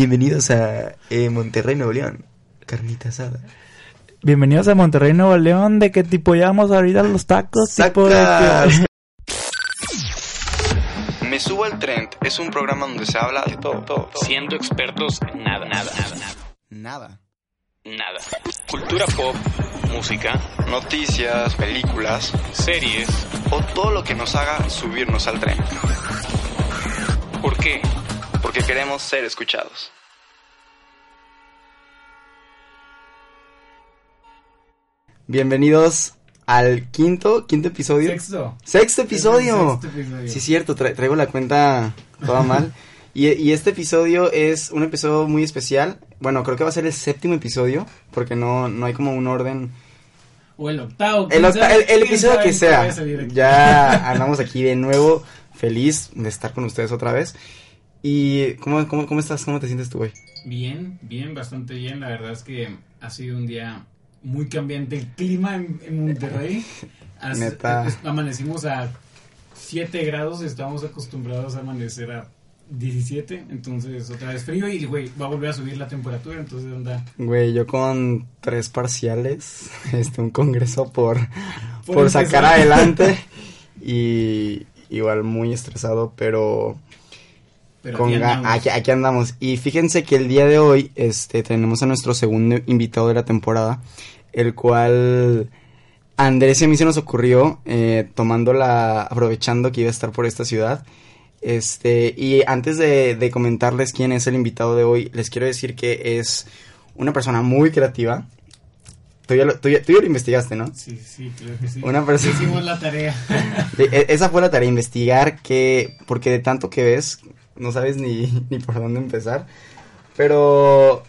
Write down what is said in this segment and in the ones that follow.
Bienvenidos a eh, Monterrey, Nuevo León. Carnita asada. Bienvenidos a Monterrey, Nuevo León. ¿De qué tipo ya vamos a los tacos? Tipo de. Me subo al trend es un programa donde se habla de todo, todo, todo. siendo expertos en nada, nada, nada, nada, Nada. nada. Cultura pop, música, Noticias, películas series. o todo lo que nos haga subirnos al tren. ¿Por qué? Porque queremos ser escuchados. Bienvenidos al quinto, quinto episodio. Sexto. Sexto episodio. Sexto episodio. Sí, es cierto, tra- traigo la cuenta toda mal. Y, y este episodio es un episodio muy especial. Bueno, creo que va a ser el séptimo episodio, porque no, no hay como un orden. O el octavo. El, octa- el- el episodio que sea. Ya andamos aquí de nuevo, feliz de estar con ustedes otra vez. ¿Y cómo, cómo, cómo estás? ¿Cómo te sientes tú hoy? Bien, bien, bastante bien. La verdad es que ha sido un día muy cambiante. El clima en, en Monterrey. As- Neta. es- amanecimos a 7 grados. Estamos acostumbrados a amanecer a 17. Entonces, otra vez frío. Y, güey, va a volver a subir la temperatura. Entonces, anda. Güey, yo con tres parciales, este, un congreso por, Por sacar adelante y igual muy estresado, pero Pero con aquí andamos. aquí, aquí andamos. Y fíjense que el día de hoy este, tenemos a nuestro segundo invitado de la temporada, el cual Andrés y a mí se nos ocurrió, eh, tomando la, aprovechando que iba a estar por esta ciudad. Este, y antes de, de comentarles quién es el invitado de hoy, les quiero decir que es una persona muy creativa. Tú ya lo, tú ya- tú ya lo investigaste, ¿no? Sí, sí, claro que sí. Una persona- Hicimos la tarea. E- esa fue la tarea, investigar que, porque de tanto que ves, no sabes ni, ni por dónde empezar. Pero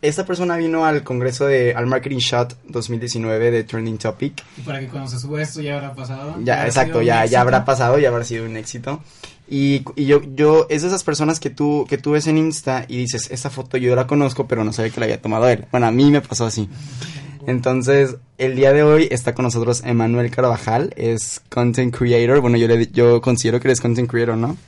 esta persona vino al congreso de, al Marketing Shot 2019 de Trending Topic. Y para que cuando se suba esto ya habrá pasado. Ya, habrá exacto, ya, ya habrá pasado, ya habrá sido un éxito. Y, y yo, yo, es de esas personas que tú, que tú ves en Insta y dices, esta foto yo la conozco, pero no sabía que la había tomado él. Bueno, a mí me pasó así. Entonces, el día de hoy está con nosotros Emanuel Carvajal, es content creator. Bueno, yo le, yo considero que eres content creator, ¿no?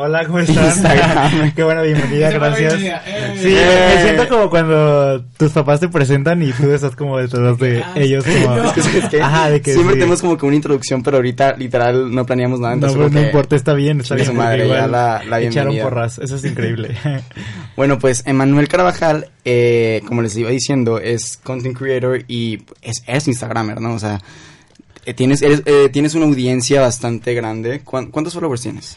Hola, ¿cómo están? Instagram. Qué buena bienvenida, gracias. Eh. Sí, me siento como cuando tus papás te presentan y tú estás como detrás de Ah, ellos. Como... no. Es que. Ajá, de que Siempre sí. tenemos como que una introducción, pero ahorita literal no planeamos nada. No, Entonces no que- importa, está bien, está bien. su madre, ya la- la echaron porras, eso es increíble. Bueno, pues Emanuel Carvajal, eh, como les iba diciendo, es content creator y es, es Instagramer, ¿no? O sea, eh, tienes, eres, eh, tienes una audiencia bastante grande. ¿Cuán- ¿Cuántos followers tienes?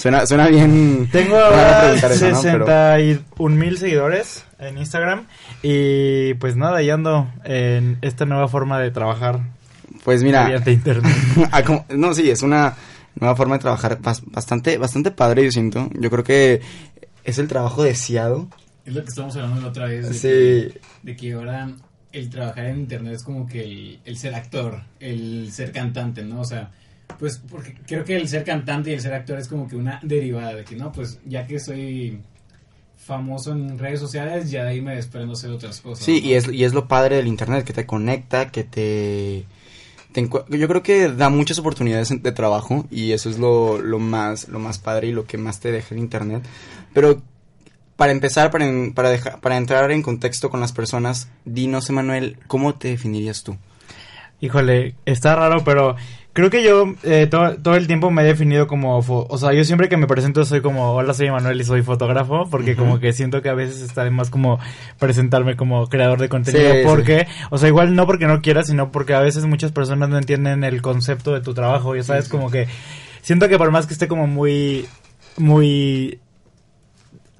Suena, suena bien. Tengo ahora preguntar eso, ¿no? Pero- 61 mil seguidores en Instagram y pues nada, ya ando en esta nueva forma de trabajar pues mira, mediante internet. ah, no, sí, es una nueva forma de trabajar bas- bastante, bastante padre, yo siento. Yo creo que es el trabajo deseado. Es lo que estamos hablando la otra vez. De Sí. Que, de que ahora el trabajar en internet es como que el, el ser actor, el ser cantante, ¿no? O sea, pues porque creo que el ser cantante y el ser actor es como que una derivada de que, no, pues ya que soy famoso en redes sociales, ya de ahí me desprendo a hacer otras cosas. Sí, ¿no? y es, y es lo padre del internet, que te conecta, que te... te yo creo que da muchas oportunidades de trabajo y eso es lo, lo, más, lo más padre y lo que más te deja el internet. Pero para empezar, para, en- para, dejar, para entrar en contexto con las personas, dinos, Emanuel, ¿cómo te definirías tú? Híjole, está raro, pero creo que yo eh, to- todo el tiempo me he definido como, fo- o sea, yo siempre que me presento soy como, hola, soy Manuel y soy fotógrafo, porque como que siento que a veces está de más como presentarme como creador de contenido, Sí, porque, o sea, igual no porque no quiera, sino porque a veces muchas personas no entienden el concepto de tu trabajo, ya sabes, sí. como que siento que por más que esté como muy, muy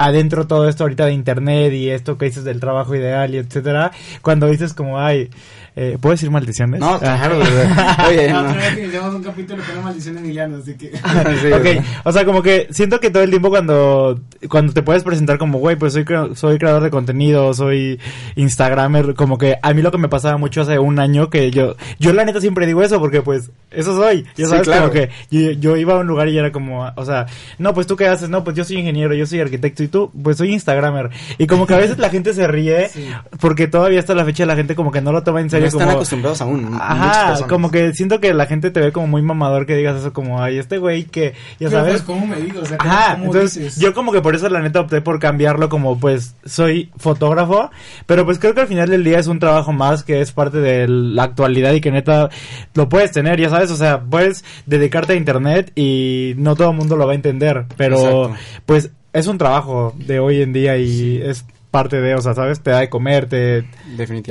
adentro todo esto ahorita de internet y esto que dices del trabajo ideal y etcétera, cuando dices como, ay, eh, ¿puedo decir maldiciones? No, Ah. claro, Oye, no. otra vez que iniciamos un capítulo con en Emiliano, así que... Sí, o ok, sea. o sea, como que siento que todo el tiempo cuando, cuando te puedes presentar como, güey, pues soy, soy creador de contenido, soy Instagramer, como que a mí lo que me pasaba mucho hace un año que yo, yo la neta siempre digo eso porque pues eso soy, ya Sí, sabes, claro. como que yo, yo iba a un lugar y era como, o sea, no, pues tú qué haces, no, pues yo soy ingeniero, yo soy arquitecto y YouTube? Pues soy Instagramer. Y como que a veces la gente se ríe Sí. porque todavía hasta la fecha la gente como que no lo toma en No serio. están como... acostumbrados aún. Ajá, como que siento que la gente te ve como muy mamador que digas eso como, ay, este güey que, ya Pero, sabes. pues, ¿cómo me digo? O sea, ¿cómo, Ajá, cómo entonces dices? yo como que por eso la neta opté por cambiarlo como pues soy fotógrafo, pero pues creo que al final del día es un trabajo más que es parte de la actualidad y que neta lo puedes tener, ya sabes, o sea, puedes dedicarte a internet y no todo el mundo lo va a entender, pero Exacto. pues es un trabajo de hoy en día y es parte de, o sea, sabes, te da de comer, te,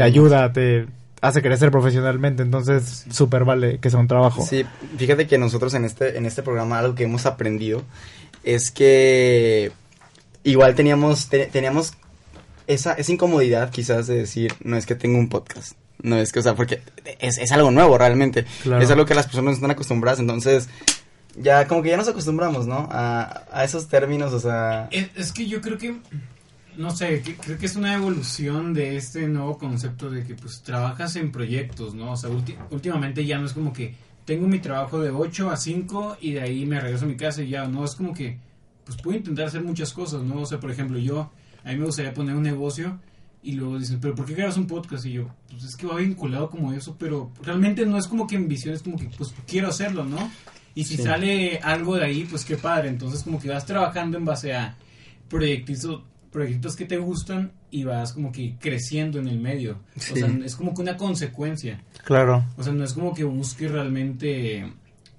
ayuda, te hace crecer profesionalmente, entonces súper vale que sea un trabajo. Sí, fíjate que nosotros en este, en este programa algo que hemos aprendido es que igual teníamos, te- teníamos esa, esa incomodidad quizás de decir, no es que tengo un podcast. No es que, o sea, porque es, es algo nuevo realmente. Claro. Es algo que las personas no están acostumbradas, entonces ya como que ya nos acostumbramos, ¿no? A, a esos términos, o sea... Es, que yo creo que, no sé, creo que es una evolución de este nuevo concepto de que pues trabajas en proyectos, ¿no? O sea, ulti- últimamente ya no es como que tengo mi trabajo de 8 a 5 y de ahí me regreso a mi casa y ya, ¿no? Es como que pues puedo intentar hacer muchas cosas, ¿no? O sea, por ejemplo, yo, a mí me gustaría poner un negocio y luego dicen, pero ¿por qué grabas un podcast? Y yo, pues es que va vinculado como eso, pero realmente no es como que en visión, es como que pues quiero hacerlo, ¿no? Y si Sí. sale algo de ahí, pues qué padre. Entonces como que vas trabajando en base a proyectitos, proyectos que te gustan y vas como que creciendo en el medio. Sí. O sea, es como que una consecuencia. Claro. O sea, no es como que busques realmente...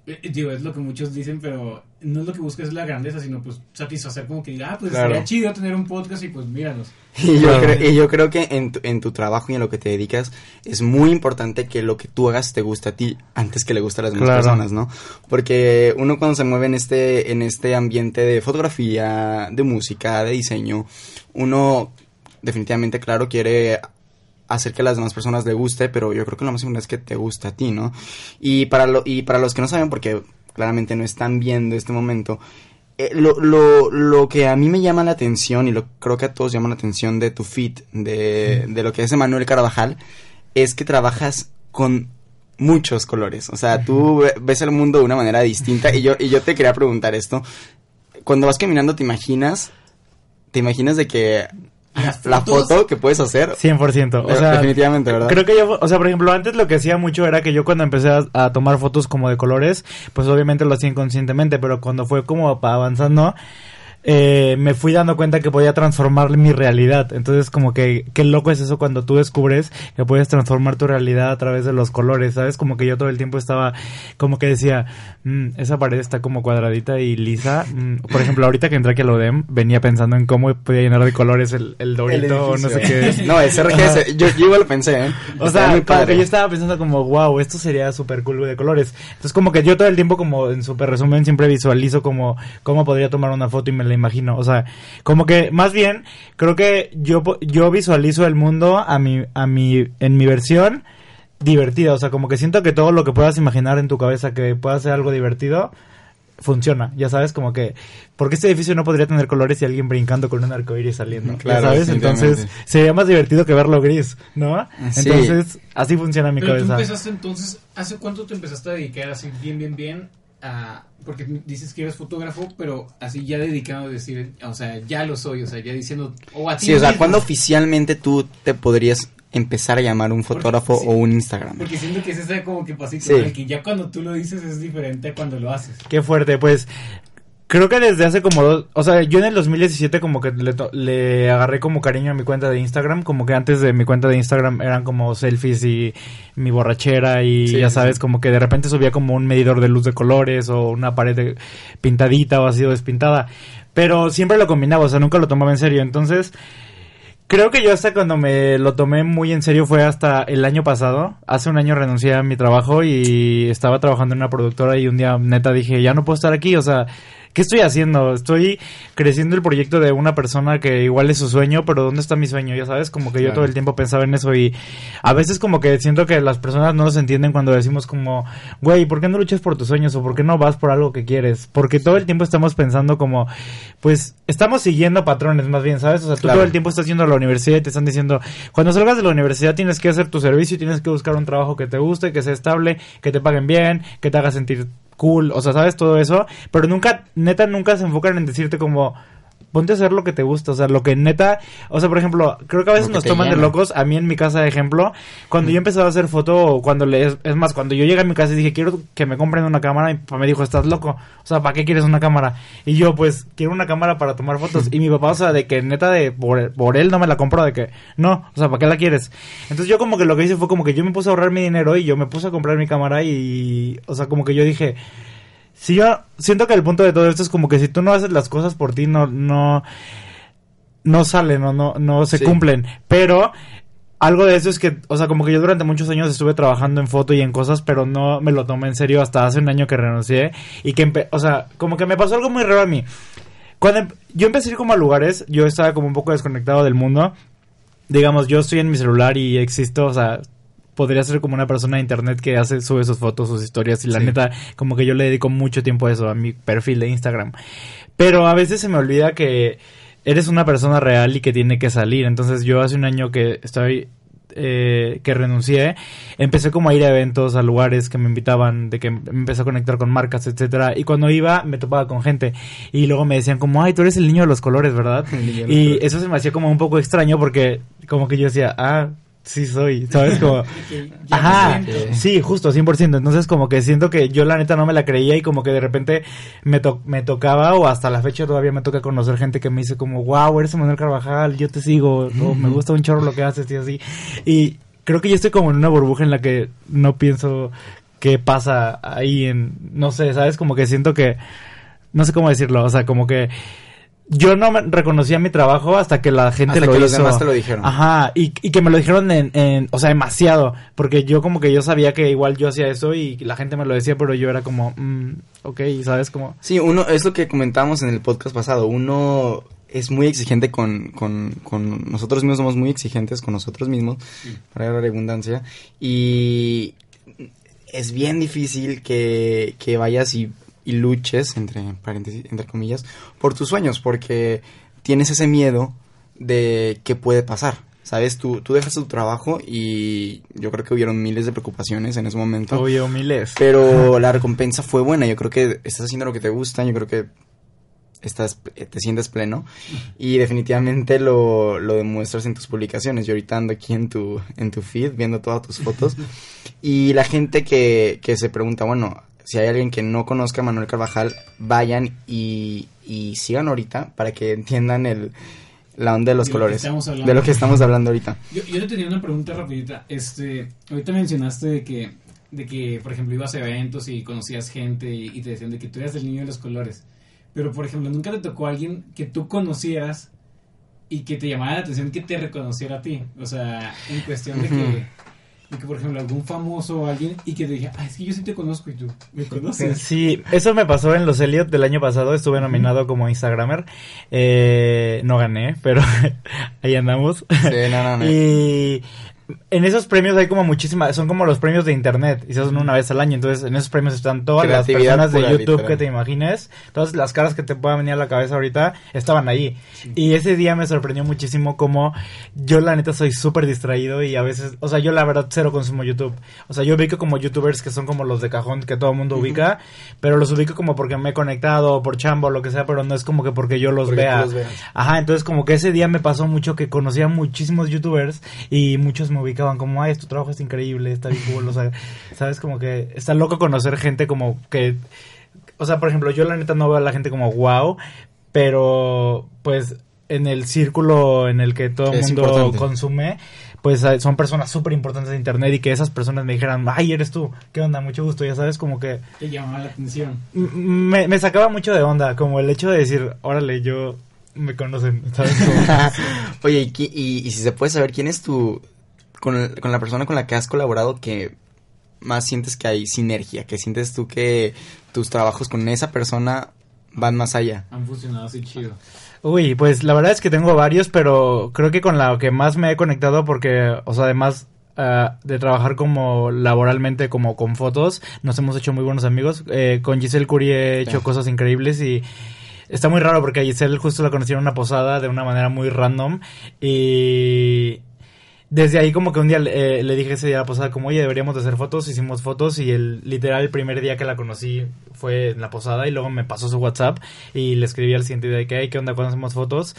eh, Digo, es lo que muchos dicen, pero no es lo que busques la grandeza, sino pues satisfacer como que diga, ah, pues Claro. estaría chido tener un podcast y pues míranos. Y yo, Claro. creo, y yo creo que en tu, en tu trabajo y en lo que te dedicas es muy importante que lo que tú hagas te guste a ti antes que le guste a las demás Claro. personas, ¿no? Porque uno cuando se mueve en este, en este ambiente de fotografía, de música, de diseño, uno definitivamente, claro, quiere hacer que a las demás personas le guste, pero yo creo que lo más importante es que te guste a ti, ¿no? Y para, lo, y para los que no saben, porque claramente no están viendo este momento, eh, lo, lo, lo que a mí me llama la atención y lo creo que a todos llama la atención de tu fit, de, de lo que es Emanuel Carvajal, es que trabajas con muchos colores. O sea, tú ve- ves el mundo de una manera distinta y yo, y yo te quería preguntar esto. Cuando vas caminando, ¿te imaginas? ¿Te imaginas de que Las la foto que puedes hacer? 100%. O sea, definitivamente, ¿verdad? Creo que yo, o sea, por ejemplo, antes lo que hacía mucho era que yo cuando empecé a, a tomar fotos como de colores, pues obviamente lo hacía inconscientemente, pero cuando fue como avanzando, eh, me fui dando cuenta que podía transformar mi realidad. Entonces, como que, qué loco es eso cuando tú descubres que puedes transformar tu realidad a través de los colores, ¿sabes? Como que yo todo el tiempo estaba, como que decía, "Mm, esa pared está como cuadradita y lisa. Mm, por ejemplo, ahorita que entré aquí a UDEM, venía pensando en cómo podía llenar de colores el, el El dorito o no sé qué. No, es RGS. Yo, yo igual lo pensé, ¿eh? O sea, muy como padre. que yo estaba pensando como, wow, esto sería súper cool de colores. Entonces como que yo todo el tiempo como en súper resumen siempre visualizo como cómo podría tomar una foto y me la imagino. O sea, como que más bien creo que yo, yo visualizo el mundo a mi, a mi, en mi versión divertida. O sea, como que siento que todo lo que puedas imaginar en tu cabeza que pueda ser algo divertido funciona, ya sabes, como que porque este edificio no podría tener colores y alguien brincando con un arcoíris saliendo, Claro, ya sabes, entonces sería más divertido que verlo gris, ¿no? Sí. Entonces, así funciona mi Pero tú cabeza. empezaste entonces, ¿hace cuánto te empezaste a dedicar así bien, bien, bien a... Porque dices que eres fotógrafo, pero así ya dedicado a decir, o sea, ya lo soy, o sea, ya diciendo... O a ti Sí, o sea. ¿cuándo oficialmente tú te podrías empezar a llamar un fotógrafo o un Instagram? Porque siento que es ese como que pasito, Sí. que ya cuando tú lo dices es diferente a cuando lo haces. Qué fuerte, pues creo que desde hace como dos, o sea, yo en el 2017 como que le, le agarré como cariño a mi cuenta de Instagram, como que antes de mi cuenta de Instagram eran como selfies y mi borrachera y Sí, ya sabes, sí. como que de repente subía como un medidor de luz de colores o una pared de- pintadita o así o despintada, pero siempre lo combinaba, o sea, nunca lo tomaba en serio, entonces... Creo que yo hasta cuando me lo tomé muy en serio fue hasta el año pasado. Hace un año renuncié a mi trabajo y estaba trabajando en una productora y un día neta dije, ya no puedo estar aquí, o sea, ¿qué estoy haciendo? Estoy creciendo el proyecto de una persona que igual es su sueño, pero ¿dónde está mi sueño? Ya sabes, como que yo Claro. todo el tiempo pensaba en eso y a veces como que siento que las personas no nos entienden cuando decimos como, güey, ¿por qué no luchas por tus sueños o por qué no vas por algo que quieres? Porque todo el tiempo estamos pensando como, pues estamos siguiendo patrones más bien, ¿sabes? O sea, tú Claro. todo el tiempo estás yendo a la universidad y te están diciendo, cuando salgas de la universidad tienes que hacer tu servicio y tienes que buscar un trabajo que te guste, que sea estable, que te paguen bien, que te haga sentir cool, o sea, sabes todo eso, pero nunca, neta, nunca se enfocan en decirte como, ponte a hacer lo que te gusta, o sea, lo que neta, o sea, por ejemplo, creo que a veces nos toman de locos, a mí en mi casa de ejemplo, cuando yo empezaba a hacer foto, cuando le, es, es más, cuando yo llegué a mi casa y dije, quiero que me compren una cámara, mi papá me dijo, estás loco, o sea, ¿para qué quieres una cámara? Y yo, pues, quiero una cámara para tomar fotos, y mi papá, o sea, de que neta de, por, por él no me la compró, de que, no, o sea, ¿para qué la quieres? Entonces yo como que lo que hice fue como que yo me puse a ahorrar mi dinero y yo me puse a comprar mi cámara y, o sea, como que yo dije, si yo siento que el punto de todo esto es como que si tú no haces las cosas por ti, no, no, no salen o no, no se Sí. cumplen. Pero algo de eso es que, o sea, como que yo durante muchos años estuve trabajando en foto y en cosas, pero no me lo tomé en serio hasta hace un año que renuncié. Y que, o sea, como que me pasó algo muy raro a mí. Cuando em- yo empecé a ir como a lugares, yo estaba como un poco desconectado del mundo. Digamos, yo estoy en mi celular y existo, o sea, podría ser como una persona de internet que hace, sube sus fotos, sus historias y la Sí. neta, como que yo le dedico mucho tiempo a eso, a mi perfil de Instagram. Pero a veces se me olvida que eres una persona real y que tiene que salir. Entonces yo hace un año que estoy eh, que renuncié, empecé como a ir a eventos, a lugares que me invitaban, de que me empecé a conectar con marcas, etcétera, y cuando iba me topaba con gente y luego me decían como, "Ay, tú eres el niño de los colores, ¿verdad?" Los y colores. eso se me hacía como un poco extraño porque como que yo decía, "Ah, sí soy", ¿sabes? Como Que Ajá, sí, justo, 100%. Entonces como que siento que yo la neta no me la creía y como que de repente me, to- me tocaba o hasta la fecha todavía me toca conocer gente que me dice como, wow, eres Manuel Carvajal, yo te sigo, o me gusta un chorro lo que haces y así. Y creo que yo estoy como en una burbuja en la que no pienso qué pasa ahí en, no sé, ¿sabes? Como que siento que, no sé cómo decirlo, o sea, como que... Yo no reconocía mi trabajo hasta que la gente Hasta lo que hizo. los demás te lo dijeron. Ajá, y, y que me lo dijeron en, en, o sea, demasiado, porque yo como que yo sabía que igual yo hacía eso y la gente me lo decía, pero yo era como, mm, ok, ¿sabes? Como, Sí, uno, es lo que comentábamos en el podcast pasado, uno es muy exigente con, con, con nosotros mismos, somos muy exigentes con nosotros mismos, para la redundancia, y es bien difícil que, que vayas y, y luches, entre paréntesis, entre comillas, por tus sueños, porque tienes ese miedo de qué puede pasar. ¿Sabes? Tú, tú dejas tu trabajo y yo creo que hubieron miles de preocupaciones en ese momento. obvio, miles. Pero la recompensa fue buena. Yo creo que estás haciendo lo que te gusta. Yo creo que estás, eh, te sientes pleno. Y definitivamente lo, lo demuestras en tus publicaciones. Yo ahorita ando aquí en tu, en tu feed viendo todas tus fotos. Y la gente que, que se pregunta, bueno, si hay alguien que no conozca a Manuel Carvajal, vayan y, y sigan ahorita para que entiendan el, la onda de los De colores. De lo que estamos hablando ahorita. Yo, yo te tenía una pregunta rapidita. Este, ahorita mencionaste de que, de que, por ejemplo, ibas a eventos y conocías gente y, y te decían de que tú eras el niño de los colores. Pero, por ejemplo, nunca te tocó a alguien que tú conocieras y que te llamara la atención que te reconociera a ti. O sea, en cuestión de que, De que por ejemplo, algún famoso o alguien y que te dije, ah, es que yo sí te conozco y tú me conoces. Sí, eso me pasó en los Elliot del año pasado, estuve nominado como Instagramer, eh, no gané, pero ahí andamos. Sí, no, no, no. Y en esos premios hay como muchísimas, son como los premios de internet y se hacen una vez al año, entonces en esos premios están todas las personas de YouTube literal. que te imagines, todas las caras que te puedan venir a la cabeza ahorita estaban ahí. Y ese día me sorprendió muchísimo como yo la neta soy súper distraído y a veces, o sea, yo la verdad cero consumo YouTube. O sea, yo ubico como youtubers que son como los de cajón que todo el mundo ubica, pero los ubico como porque me he conectado, por chambo, lo que sea, pero no es como que porque yo los Porque vea. los. Ajá, entonces como que ese día me pasó mucho que conocía muchísimos youtubers y muchos me ubicaban como, ay, tu trabajo es increíble, está bien cool, o sea, sabes, como que está loco conocer gente como que, o sea, por ejemplo, yo la neta no veo a la gente como wow, pero pues en el círculo en el que todo el mundo importante. consume, pues son personas súper importantes de internet y que esas personas me dijeran, ay, eres tú, qué onda, mucho gusto, ya sabes, como que Te llamaba la atención. me, me sacaba mucho de onda, como el hecho de decir, órale, yo me conocen, ¿sabes? Como- Oye, y, y- y si se puede saber quién es tu. Con, el- con la persona con la que has colaborado que más sientes que hay sinergia, que sientes tú que tus trabajos con esa persona van más allá. Han funcionado así chido. Uy, pues la verdad es que tengo varios, pero creo que con la que más me he conectado porque, o sea, además ah, de trabajar como laboralmente, como con fotos, nos hemos hecho muy buenos amigos. Eh, con Giselle Curie he hecho Sí. cosas increíbles y está muy raro porque a Giselle justo la conocí en una posada de una manera muy random y... desde ahí como que un día eh, le dije ese día a la posada como, oye, deberíamos de hacer fotos, hicimos fotos y el literal el primer día que la conocí fue en la posada y luego me pasó su WhatsApp y le escribí al siguiente día de que, hey, ¿qué onda cuando hacemos fotos?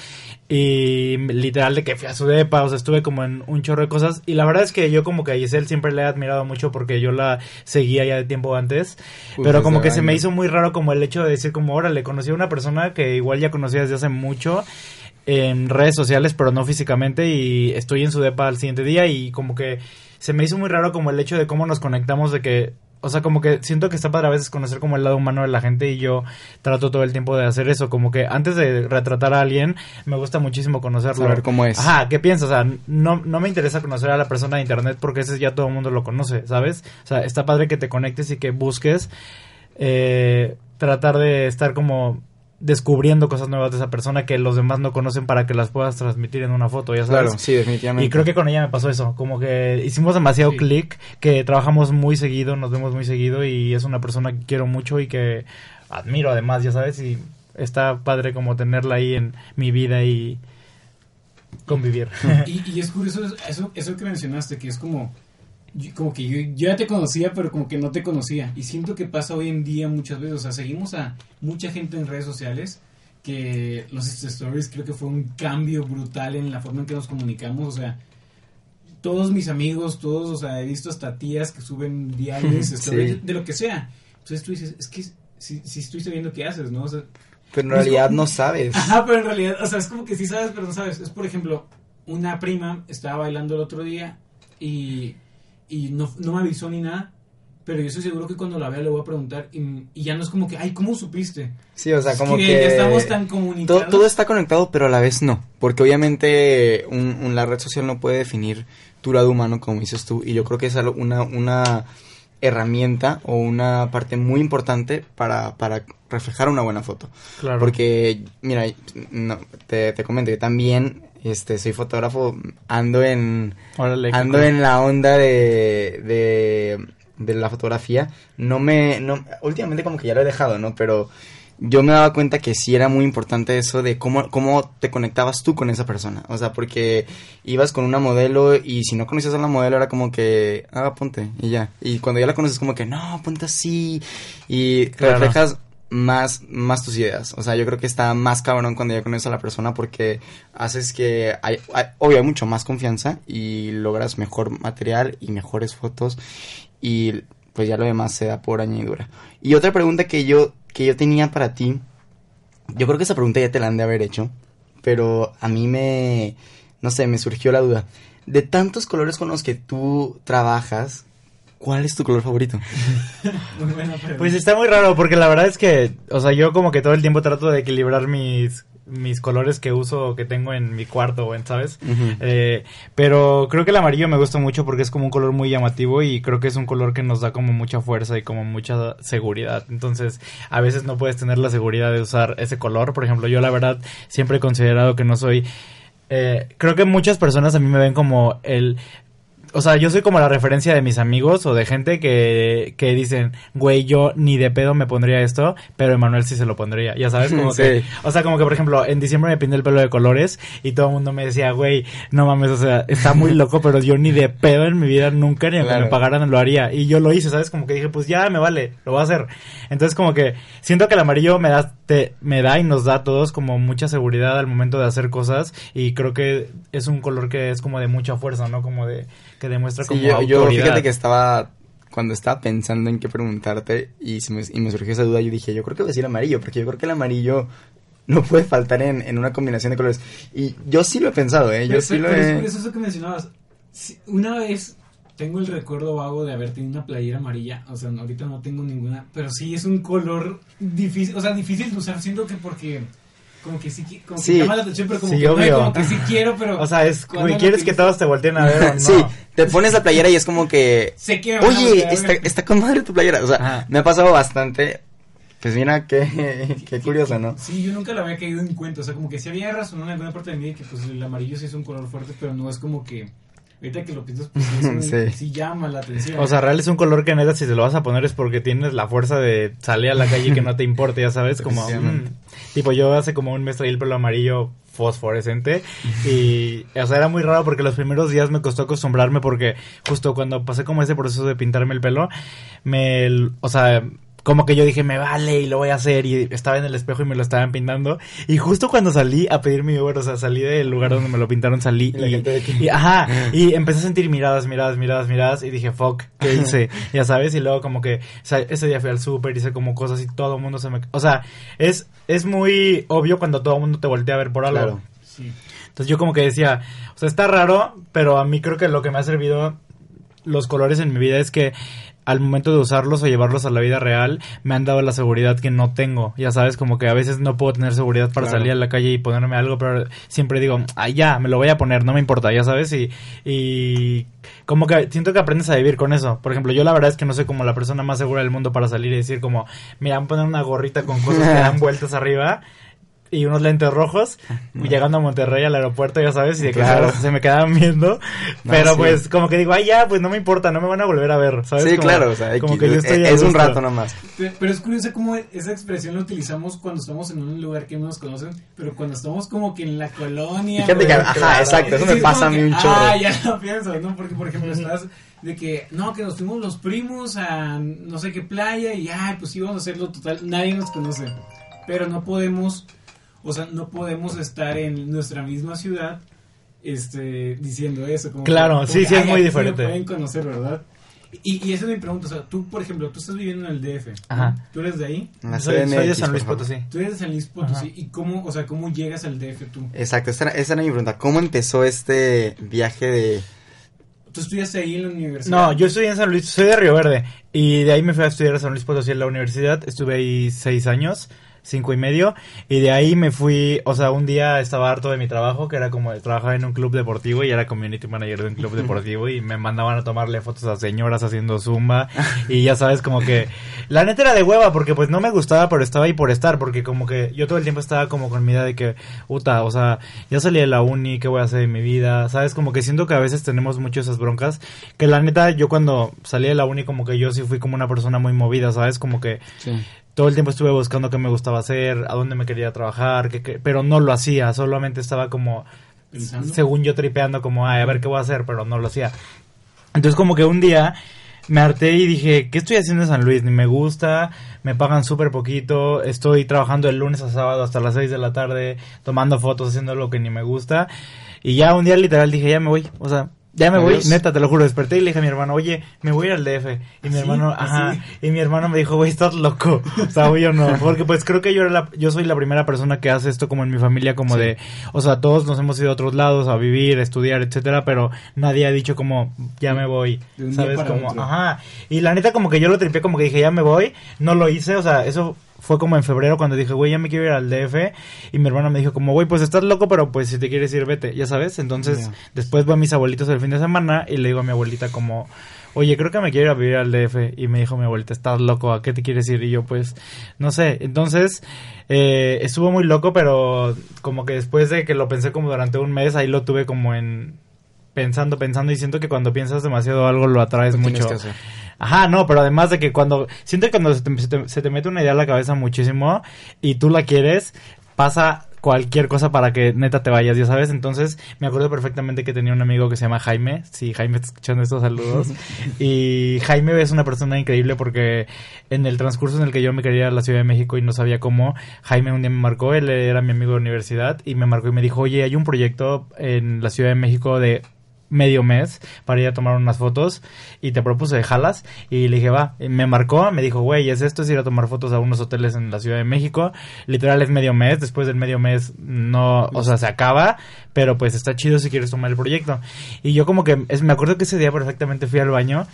Y literal de que fui a su depa, o sea, estuve como en un chorro de cosas y la verdad es que yo como que a Giselle siempre le he admirado mucho porque yo la seguía ya de tiempo antes, Uf, pero como que se me hizo muy raro como el hecho de decir como, órale, conocí a una persona que igual ya conocía desde hace mucho en redes sociales, pero no físicamente, y estoy en su depa al siguiente día y como que se me hizo muy raro como el hecho de cómo nos conectamos, de que, o sea, como que siento que está padre a veces conocer como el lado humano de la gente y yo trato todo el tiempo de hacer eso, como que antes de retratar a alguien, me gusta muchísimo conocerlo. Saber cómo es. Ajá, ¿qué piensas? O sea, no, no me interesa conocer a la persona de internet porque ese ya todo el mundo lo conoce, ¿sabes? O sea, está padre que te conectes y que busques eh, tratar de estar como descubriendo cosas nuevas de esa persona que los demás no conocen para que las puedas transmitir en una foto, ya sabes. Claro, sí, definitivamente. Y creo que con ella me pasó eso, como que hicimos demasiado Sí. clic, que trabajamos muy seguido, nos vemos muy seguido y es una persona que quiero mucho y que admiro además, ya sabes, y está padre como tenerla ahí en mi vida y convivir. Y, y es curioso eso, eso que mencionaste, que es como, yo- como que yo, yo ya te conocía, pero como que no te conocía. Y siento que pasa hoy en día muchas veces. O sea, seguimos a mucha gente en redes sociales que los Stories creo que fue un cambio brutal en la forma en que nos comunicamos. O sea, todos mis amigos, todos, o sea, he visto hasta tías que suben diarios, Sí. stories, de lo que sea. Entonces tú dices, es que si, si estoy sabiendo qué haces, ¿no? O sea, Pero en realidad como- no sabes. Ajá, pero en realidad, o sea, es como que sí sabes, pero no sabes. Es por ejemplo, una prima estaba bailando el otro día y, y no, no me avisó ni nada. Pero yo estoy seguro que cuando la vea le voy a preguntar y, y ya no es como que, ay, ¿cómo supiste? Sí, o sea, Es como que que... ya estamos tan todo, comunicados. todo está conectado, pero a la vez no. Porque obviamente un, un- la red social no puede definir tu lado humano, como dices tú. Y yo creo que es algo- una, una herramienta o una parte muy importante para, para reflejar una buena foto. Claro. Porque, mira, no, te, te comento, yo también este, soy fotógrafo, ando en... Órale, ando cool. en la onda de, de, de la fotografía. No me, no, últimamente como que ya lo he dejado, ¿no? Pero yo me daba cuenta que sí era muy importante eso de cómo, cómo te conectabas tú con esa persona. O sea, porque ibas con una modelo y si no conocías a la modelo era como que, ah, ponte y ya. Y cuando ya la conoces como que, no, ponte así. Y Claro. reflejas más, más tus ideas. O sea, yo creo que está más cabrón cuando ya conoces a la persona porque haces que hay, hay- obvio, hay mucho más confianza y logras mejor material y mejores fotos y pues ya lo demás se da por añadidura. Y otra pregunta que yo, que yo tenía para ti, yo creo que esa pregunta ya te la han de haber hecho, pero a mí me, no sé, me surgió la duda. De tantos colores con los que tú trabajas, ¿cuál es tu color favorito? Muy buena pregunta. Pues está muy raro porque la verdad es que, o sea, yo como que todo el tiempo trato de equilibrar mis mis colores que uso o que tengo en mi cuarto, ¿sabes? Eh, pero creo que el amarillo me gusta mucho porque es como un color muy llamativo y creo que es un color que nos da como mucha fuerza y como mucha seguridad. Entonces, a veces no puedes tener la seguridad de usar ese color. Por ejemplo, yo la verdad siempre he considerado que no soy... eh, creo que muchas personas a mí me ven como el... O sea, yo soy como la referencia de mis amigos o de gente que, que dicen, güey, yo ni de pedo me pondría esto, pero Emanuel sí se lo pondría. Ya sabes, como Sí. que o sea, como que, por ejemplo, en diciembre me pinté el pelo de colores y todo el mundo me decía, güey, no mames, o sea, está muy loco, pero yo ni de pedo en mi vida nunca ni aunque Claro. me pagaran lo haría. Y yo lo hice, ¿sabes? Como que dije, pues ya me vale, lo voy a hacer. Entonces, como que siento que el amarillo me da, te, me da y nos da a todos como mucha seguridad al momento de hacer cosas y creo que es un color que es como de mucha fuerza, ¿no? Como de, que demuestra Sí, como yo, yo autoridad. fíjate que estaba, cuando estaba pensando en qué preguntarte y, se me, y me surgió esa duda, yo dije, yo creo que voy a decir amarillo, porque yo creo que el amarillo no puede faltar en, en una combinación de colores. Y yo sí lo he pensado, ¿eh? Yo Pero- sí lo pero he... curioso eso que mencionabas. Sí, una vez tengo el recuerdo vago de haber tenido una playera amarilla. O sea, ahorita no tengo ninguna. Pero sí es un color difícil. O sea, difícil de usar. Siento que porque. Como que sí, como Sí. que llama la atención, pero como Sí, que no, obvio. como que sí quiero, pero. O sea, es, lo ¿quieres que todos te volteen a ver o no? Sí, te pones la playera y es como que... Sé que me van a Oye, está, está con madre tu playera. O sea, Ajá. me ha pasado bastante. Pues mira, qué, qué curioso, ¿no? Sí, yo nunca lo había caído en cuenta. O sea, como que sí había razón en alguna parte de mí que pues el amarillo sí es un color fuerte, pero no es como que. Ahorita que lo piensas, pues sí, es llama la atención. O sea, real es un color que neta si te lo vas a poner es porque tienes la fuerza de salir a la calle y que no te importe, ya sabes, como mm. tipo yo hace como un mes traí el pelo amarillo fosforescente y o sea era muy raro porque los primeros días me costó acostumbrarme porque justo cuando pasé como ese proceso de pintarme el pelo me o sea como que yo dije, me vale y lo voy a hacer. Y estaba en el espejo y me lo estaban pintando. Y justo cuando salí a pedir mi Uber, o sea, salí del lugar donde me lo pintaron, salí. Y aquí. y- ajá, y empecé a sentir miradas, miradas, miradas, miradas. Y dije, fuck, ¿qué hice? ya sabes, y luego como que, o sea, ese día fui al súper, hice como cosas y todo el mundo se me... O sea, es, es muy obvio cuando todo el mundo te voltea a ver por algo. Claro. Sí. Entonces yo como que decía, o sea, está raro, pero a mí creo que lo que me ha servido los colores en mi vida es que al momento de usarlos o llevarlos a la vida real me han dado la seguridad que no tengo. Ya sabes, como que a veces no puedo tener seguridad para Claro. salir a la calle y ponerme algo, pero siempre digo, ah, ya, me lo voy a poner, no me importa, ya sabes, y, y como que siento que aprendes a vivir con eso. Por ejemplo, yo la verdad es que no soy como la persona más segura del mundo para salir y decir como, mira, voy a poner una gorrita con cosas que dan vueltas arriba y unos lentes rojos llegando a Monterrey al aeropuerto, ya sabes, y de que Claro. se, se me quedaban viendo. No, pero sí. pues como que digo, ay ya, pues no me importa, no me van a volver a ver, ¿sabes? Sí, Como- claro, o sea, como que yo estoy a es un rato nomás. Pe- Pero es curioso cómo esa expresión la utilizamos cuando estamos en un lugar que no nos conocen, pero cuando estamos como que en la colonia. Fíjate que, ajá, exacto, eso me pasa a mí que, un chorro. Ah, ya lo pienso, ¿no? Porque, por ejemplo, estás de que, no, que nos fuimos los primos a no sé qué playa y, ay, pues íbamos a hacerlo total, nadie nos conoce. Pero no podemos, o sea, no podemos estar en nuestra misma ciudad, este, diciendo eso. Como Claro, como sí, sí, es muy diferente. pueden conocer, ¿verdad? Y, y esa es mi pregunta, o sea, tú, por ejemplo, tú estás viviendo en el DF. Ajá. ¿Tú eres de ahí? Soy, soy de San Luis. Potosí. Tú eres de San Luis Potosí, Ajá. ¿y cómo, o sea, cómo llegas al DF tú? Exacto, esa era, esa era mi pregunta. ¿Cómo empezó este viaje de... ¿Tú estudiaste ahí en la universidad? No, yo estudié en San Luis, soy de Río Verde. Y de ahí me fui a estudiar a San Luis Potosí en la universidad. Estuve ahí seis años, cinco y medio. Y de ahí me fui, o sea, un día estaba harto de mi trabajo, que era como trabajaba en un club deportivo y era community manager de un club deportivo. Y me mandaban a tomarle fotos a señoras haciendo zumba. Y ya sabes, como que la neta era de hueva, porque pues no me gustaba, pero estaba ahí por estar. Porque como que yo todo el tiempo estaba como con mi idea de que, puta, o sea, ya salí de la uni, ¿qué voy a hacer de mi vida? ¿Sabes? Como que siento que a veces tenemos mucho esas broncas. Que la neta, yo cuando salí de la uni, como que yo sí fui como una persona muy movida, ¿sabes? Como que. Todo el tiempo estuve buscando qué me gustaba hacer, a dónde me quería trabajar, pero no lo hacía, solamente estaba como, ¿Pensando? según yo tripeando, como, ay, a ver qué voy a hacer, pero no lo hacía. Entonces como que un día me harté y dije, ¿qué estoy haciendo en San Luis? Ni me gusta, me pagan súper poquito, estoy trabajando el lunes a sábado hasta las 6 de la tarde, tomando fotos, haciendo lo que ni me gusta. Y ya un día literal dije, ya me voy, o sea, ya me voy, neta, te lo juro, desperté y le dije a mi hermano, oye, me voy a ir al DF. Y mi ¿Así? hermano, ajá, ¿Así? y mi hermano me dijo, güey, estás loco. O sea, güey, yo no. Porque pues creo que yo era la, yo soy la primera persona que hace esto como en mi familia, como Sí. de, o sea, todos nos hemos ido a otros lados a vivir, a estudiar, etcétera, pero nadie ha dicho como, ya me voy. ¿Sabes? Como, otro. ajá. Y la neta como que yo lo tripié como que dije, ya me voy. No lo hice, o sea, eso fue como en febrero cuando dije, güey, ya me quiero ir al DF. Y mi hermano me dijo como, güey, pues estás loco, pero pues si te quieres ir, vete, ya sabes. Entonces, después voy a mis abuelitos el fin de semana y le digo a mi abuelita como, oye, creo que me quiero ir a vivir al DF. Y me dijo mi abuelita, estás loco, ¿a qué te quieres ir? Y yo, pues, no sé. Entonces, eh, estuvo muy loco, pero como que después de que lo pensé como durante un mes, ahí lo tuve como en pensando, pensando y siento que cuando piensas demasiado algo lo atraes Lo mucho. que hacer. Ajá, no, pero además de que cuando siento que cuando se te, se te- se te mete una idea a la cabeza muchísimo y tú la quieres, pasa cualquier cosa para que neta te vayas, ya sabes. Entonces, me acuerdo perfectamente que tenía un amigo que se llama Jaime. Sí, Jaime está escuchando estos saludos. y Jaime es una persona increíble porque en el transcurso en el que yo me quería ir a la Ciudad de México y no sabía cómo, Jaime un día me marcó, él era mi amigo de universidad y me marcó y me dijo, oye, hay un proyecto en la Ciudad de México de medio mes para ir a tomar unas fotos y te propuse de jalas y le dije va, me marcó, me dijo güey es esto, es ir a tomar fotos a unos hoteles en la Ciudad de México, literal es medio mes, después del medio mes no, o sea se acaba, pero pues está chido si quieres tomar el proyecto. Y yo como que, me acuerdo que ese día perfectamente fui al baño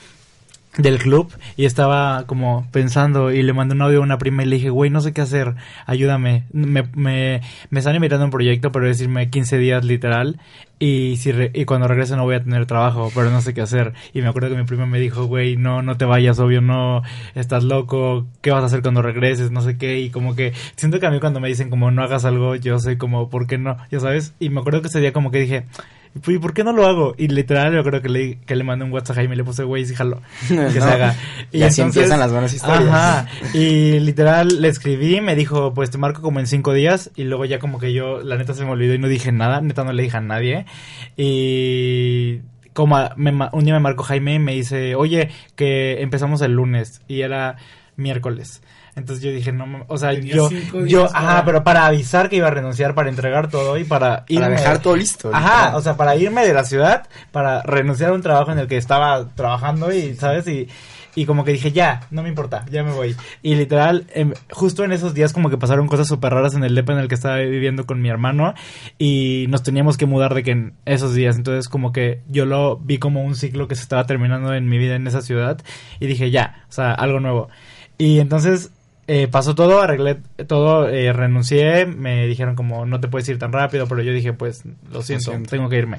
del club y estaba como pensando y le mandé un audio a una prima y le dije, güey, no sé qué hacer, ayúdame. Me, me, me están invitando a un proyecto, pero decirme 15 días literal y si re- y cuando regrese no voy a tener trabajo, pero no sé qué hacer. Y me acuerdo que mi prima me dijo, güey, no, no te vayas, obvio, no, estás loco, ¿qué vas a hacer cuando regreses? No sé qué. Y como que siento que a mí cuando me dicen como no hagas algo, yo soy como, ¿por qué no? Ya sabes. Y me acuerdo que ese día como que dije, ¿y por qué no lo hago? Y literal, yo creo que le, que le mandé un WhatsApp a Jaime y le puse, güey, sí, jalo. Que No. se haga. Y así empiezan las buenas historias. Ajá. Y literal, le escribí, me dijo, pues te marco como en cinco días. Y luego ya como que yo, la neta se me olvidó y no dije nada. Neta no le dije a nadie. Y como a- me ma- un día me marcó Jaime y me dice, oye, que empezamos el lunes. Y era miércoles. Entonces yo dije, no, o sea, yo, yo, para- ajá, pero para avisar que iba a renunciar, para entregar todo y para irme. Para dejar todo listo. Ajá, o sea, para irme de la ciudad, para renunciar a un trabajo en el que estaba trabajando y, ¿sabes? Y, y como que dije, ya, no me importa, ya me voy. Y literal, em, justo en esos días como que pasaron cosas súper raras en el depa en el que estaba viviendo con mi hermano y nos teníamos que mudar de que en esos días. Entonces como que yo lo vi como un ciclo que se estaba terminando en mi vida en esa ciudad y dije, ya, o sea, algo nuevo. Y entonces eh, pasó todo, arreglé todo, eh, renuncié, me dijeron como no te puedes ir tan rápido, pero yo dije pues lo siento, siento. tengo que irme.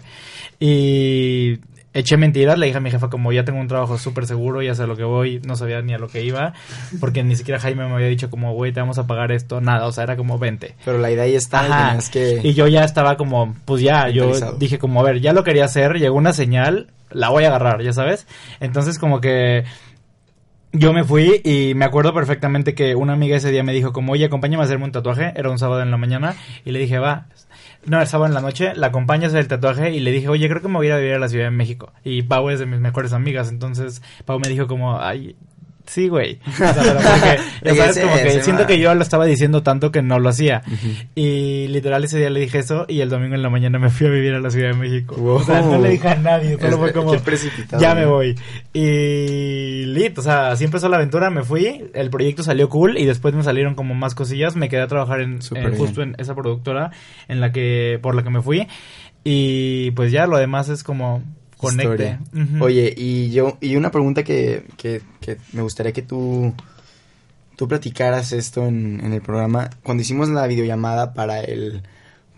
Y eché mentiras, le dije a mi jefa como ya tengo un trabajo súper seguro, ya sé a lo que voy, no sabía ni a lo que iba, porque ni siquiera Jaime me había dicho como güey te vamos a pagar esto, nada, o sea era como 20. Pero la idea ahí está y que... Y yo ya estaba como, pues ya, yo dije como, a ver, ya lo quería hacer, llegó una señal, la voy a agarrar, ya sabes. Entonces como que yo me fui y me acuerdo perfectamente que una amiga ese día me dijo como, oye, acompáñame a hacerme un tatuaje, era un sábado en la mañana, y le dije, va. No, el sábado en la noche, la acompañé a hacer el tatuaje y le dije, oye, creo que me voy a ir a vivir a la Ciudad de México. Y Pau es de mis mejores amigas, entonces Pau me dijo como, ay, sí, güey. O sea, pero porque, ya sabes, Ese- como que siento que yo lo estaba diciendo tanto que no lo hacía. Y literal ese día le dije eso y el domingo en la mañana me fui a vivir a la Ciudad de México. O sea, no le dije a nadie, solo fue como, ya me voy. Y lit, o sea, así empezó la aventura, me fui, el proyecto salió cool y después me salieron como más cosillas, me quedé a trabajar en, en justo en esa productora en la que, por la que me fui. Y pues ya lo demás es como conecte. Oye, y yo, y una pregunta que, que, que me gustaría que tú, tú platicaras esto en, en el programa. Cuando hicimos la videollamada para el,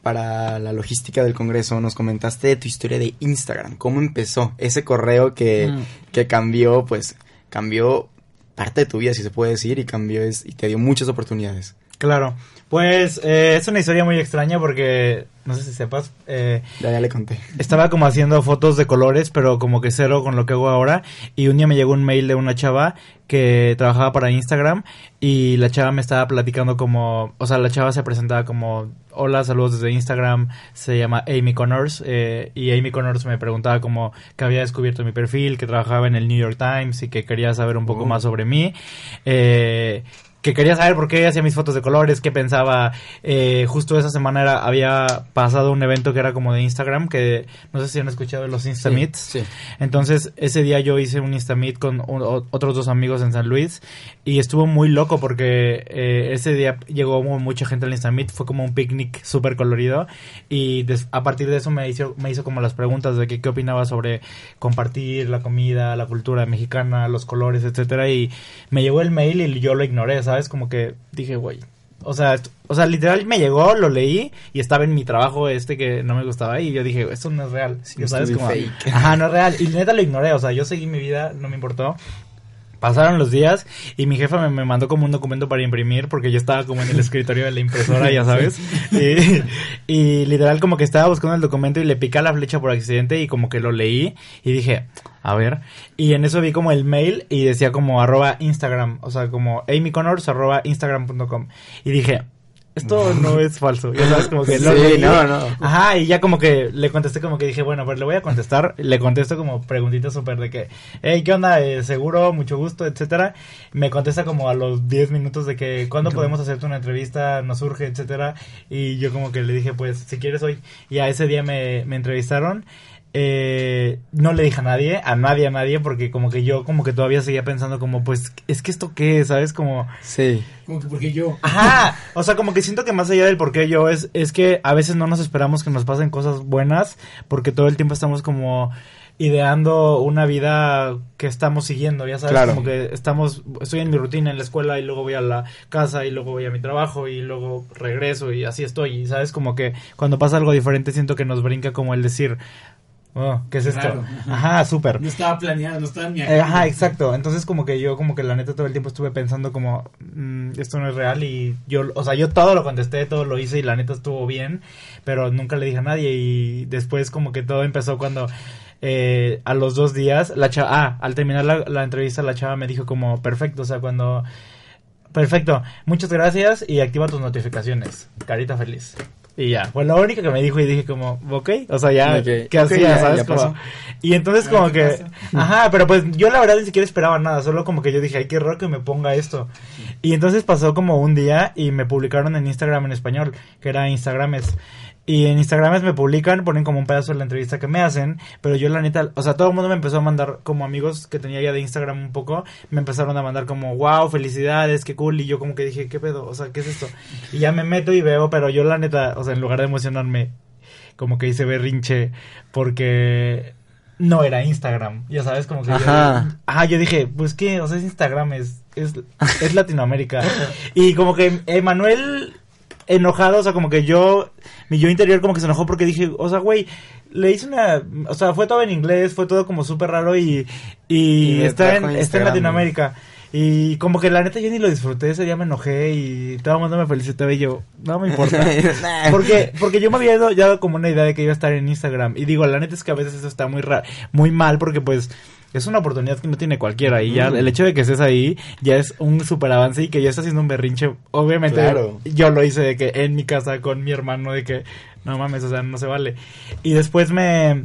para la logística del congreso, nos comentaste de tu historia de Instagram. ¿Cómo empezó? Ese correo que, Mm. que cambió, pues, cambió parte de tu vida, si se puede decir, y cambió es, y te dio muchas oportunidades. Claro, pues eh, es una historia muy extraña porque, no sé si sepas, eh, Ya, ya le conté. estaba como haciendo fotos de colores, pero como que cero con lo que hago ahora. Y un día me llegó un mail de una chava que trabajaba para Instagram y la chava me estaba platicando como, o sea, la chava se presentaba como, hola, saludos desde Instagram, se llama Amy Connors eh, y Amy Connors me preguntaba como que había descubierto mi perfil, que trabajaba en el New York Times y que quería saber un poco Oh. más sobre mí. Eh, que quería saber por qué hacía mis fotos de colores, qué pensaba. Eh, justo esa semana era, había pasado un evento que era como de Instagram, que no sé si han escuchado los Insta Meets. Sí. Entonces, ese día yo hice un Insta Meet con un- otros dos amigos en San Luis y estuvo muy loco porque eh, ese día llegó mu- mucha gente al Insta Meet, fue como un picnic súper colorido y des- a partir de eso me hizo, me hizo como las preguntas de que qué opinaba sobre compartir la comida, la cultura mexicana, los colores, etcétera y me llegó el mail y yo lo ignoré, ¿sabes? Como que dije, güey, o sea, o sea, literal me llegó, lo leí y estaba en mi trabajo este que no me gustaba y yo dije, esto no es real. Sí, ¿sabes? Como, fake. Ajá, no es real. Y neta lo ignoré, o sea, yo seguí mi vida, no me importó. Pasaron los días y mi jefa me, me mandó como un documento para imprimir porque yo estaba como en el escritorio de la impresora, ya sabes. Y, y literal como que estaba buscando el documento y le pica la flecha por accidente y como que lo leí y dije, a ver. Y en eso vi como el mail y decía como arroba Instagram, o sea, como amyconnors arroba instagram.com. Y dije, esto no es falso, ya sabes, como que Sí, no, no. Ajá, y ya como que le contesté como que dije, bueno, pues le voy a contestar. Le contesto como preguntitas súper de que, hey, ¿qué onda? Eh, seguro, mucho gusto, etcétera. Me contesta como a los 10 minutos de que, ¿cuándo podemos hacerte una entrevista? Nos surge, etcétera. Y yo como que le dije, pues, si quieres hoy. Y a ese día me, me entrevistaron. Eh, no le dije a nadie, a nadie, a nadie, porque como que yo como que todavía seguía pensando como, pues, es que esto qué, es? ¿sabes? Como... Sí. Como que porque yo. Ajá, o sea, como que siento que más allá del por qué yo es, es que a veces no nos esperamos que nos pasen cosas buenas porque todo el tiempo estamos como ideando una vida que estamos siguiendo, ya sabes, Claro. como que estamos, estoy en mi rutina en la escuela y luego voy a la casa y luego voy a mi trabajo y luego regreso y así estoy y sabes como que cuando pasa algo diferente siento que nos brinca como el decir, oh, ¿qué es esto? Ajá, súper. No estaba planeado, no estaba ni Eh, Ajá, exacto. Entonces como que yo como que la neta todo el tiempo estuve pensando como mm, esto no es real y yo, o sea, yo todo lo contesté, todo lo hice y la neta estuvo bien, pero nunca le dije a nadie y después como que todo empezó cuando eh, a los dos días la chava, ah, al terminar la, la entrevista la chava me dijo como perfecto, o sea, cuando perfecto, muchas gracias y activa tus notificaciones, carita feliz. Y ya, fue lo único que me dijo y dije como, ok, o sea, ya, ¿qué ok, hacía? ya, ¿Sabes? ya Como- pasó. y entonces A como que, ¿qué ajá, pero pues yo la verdad ni siquiera esperaba nada, solo como que yo dije, ay, qué raro que me ponga esto. Y entonces pasó como un día y me publicaron en Instagram en español, que era Instagrames. Y en Instagrames me publican, ponen como un pedazo de la entrevista que me hacen, pero yo la neta, o sea, todo el mundo me empezó a mandar como amigos que tenía ya de Instagram un poco, me empezaron a mandar como, wow, felicidades, qué cool, y yo como que dije, ¿qué pedo? O sea, ¿qué es esto? Y ya me meto y veo, pero yo la neta, o sea, en lugar de emocionarme, como que hice berrinche, porque no era Instagram, ya sabes, como que Ajá. yo, ajá, yo dije, pues qué, o sea, es Instagram, es, es, es Latinoamérica. y como que Emanuel enojado, o sea, como que yo, mi yo interior como que se enojó porque dije, o sea, güey, le hice una, o sea, fue todo en inglés, fue todo como súper raro y, y, está, en, está en Latinoamérica. Y como que la neta yo ni lo disfruté, ese día me enojé y todo el mundo me felicitaba y yo, no me importa. Porque, porque yo me había dado, ya dado como una idea de que iba a estar en Instagram. Y digo, la neta es que a veces eso está muy ra muy mal porque pues es una oportunidad que no tiene cualquiera. Y ya el hecho de que estés ahí ya es un super avance y que ya está haciendo un berrinche. Obviamente Claro. yo lo hice de que en mi casa con mi hermano de que no mames, o sea, no se vale. Y después me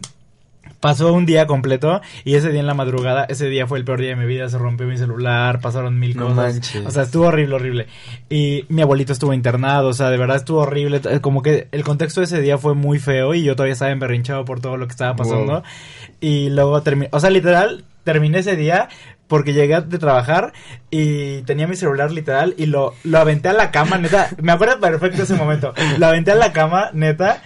pasó un día completo y ese día en la madrugada, ese día fue el peor día de mi vida, se rompió mi celular, pasaron mil No cosas. manches. O sea, estuvo horrible, horrible. Y mi abuelito estuvo internado, o sea, de verdad estuvo horrible. Eh, Como que el contexto de ese día fue muy feo y yo todavía estaba emberrinchado por todo lo que estaba pasando. Wow. Y luego terminé, o sea, literal, terminé ese día porque llegué de trabajar y tenía mi celular literal y lo, lo aventé a la cama, neta. Me acuerdo perfecto ese momento. Lo aventé a la cama, neta,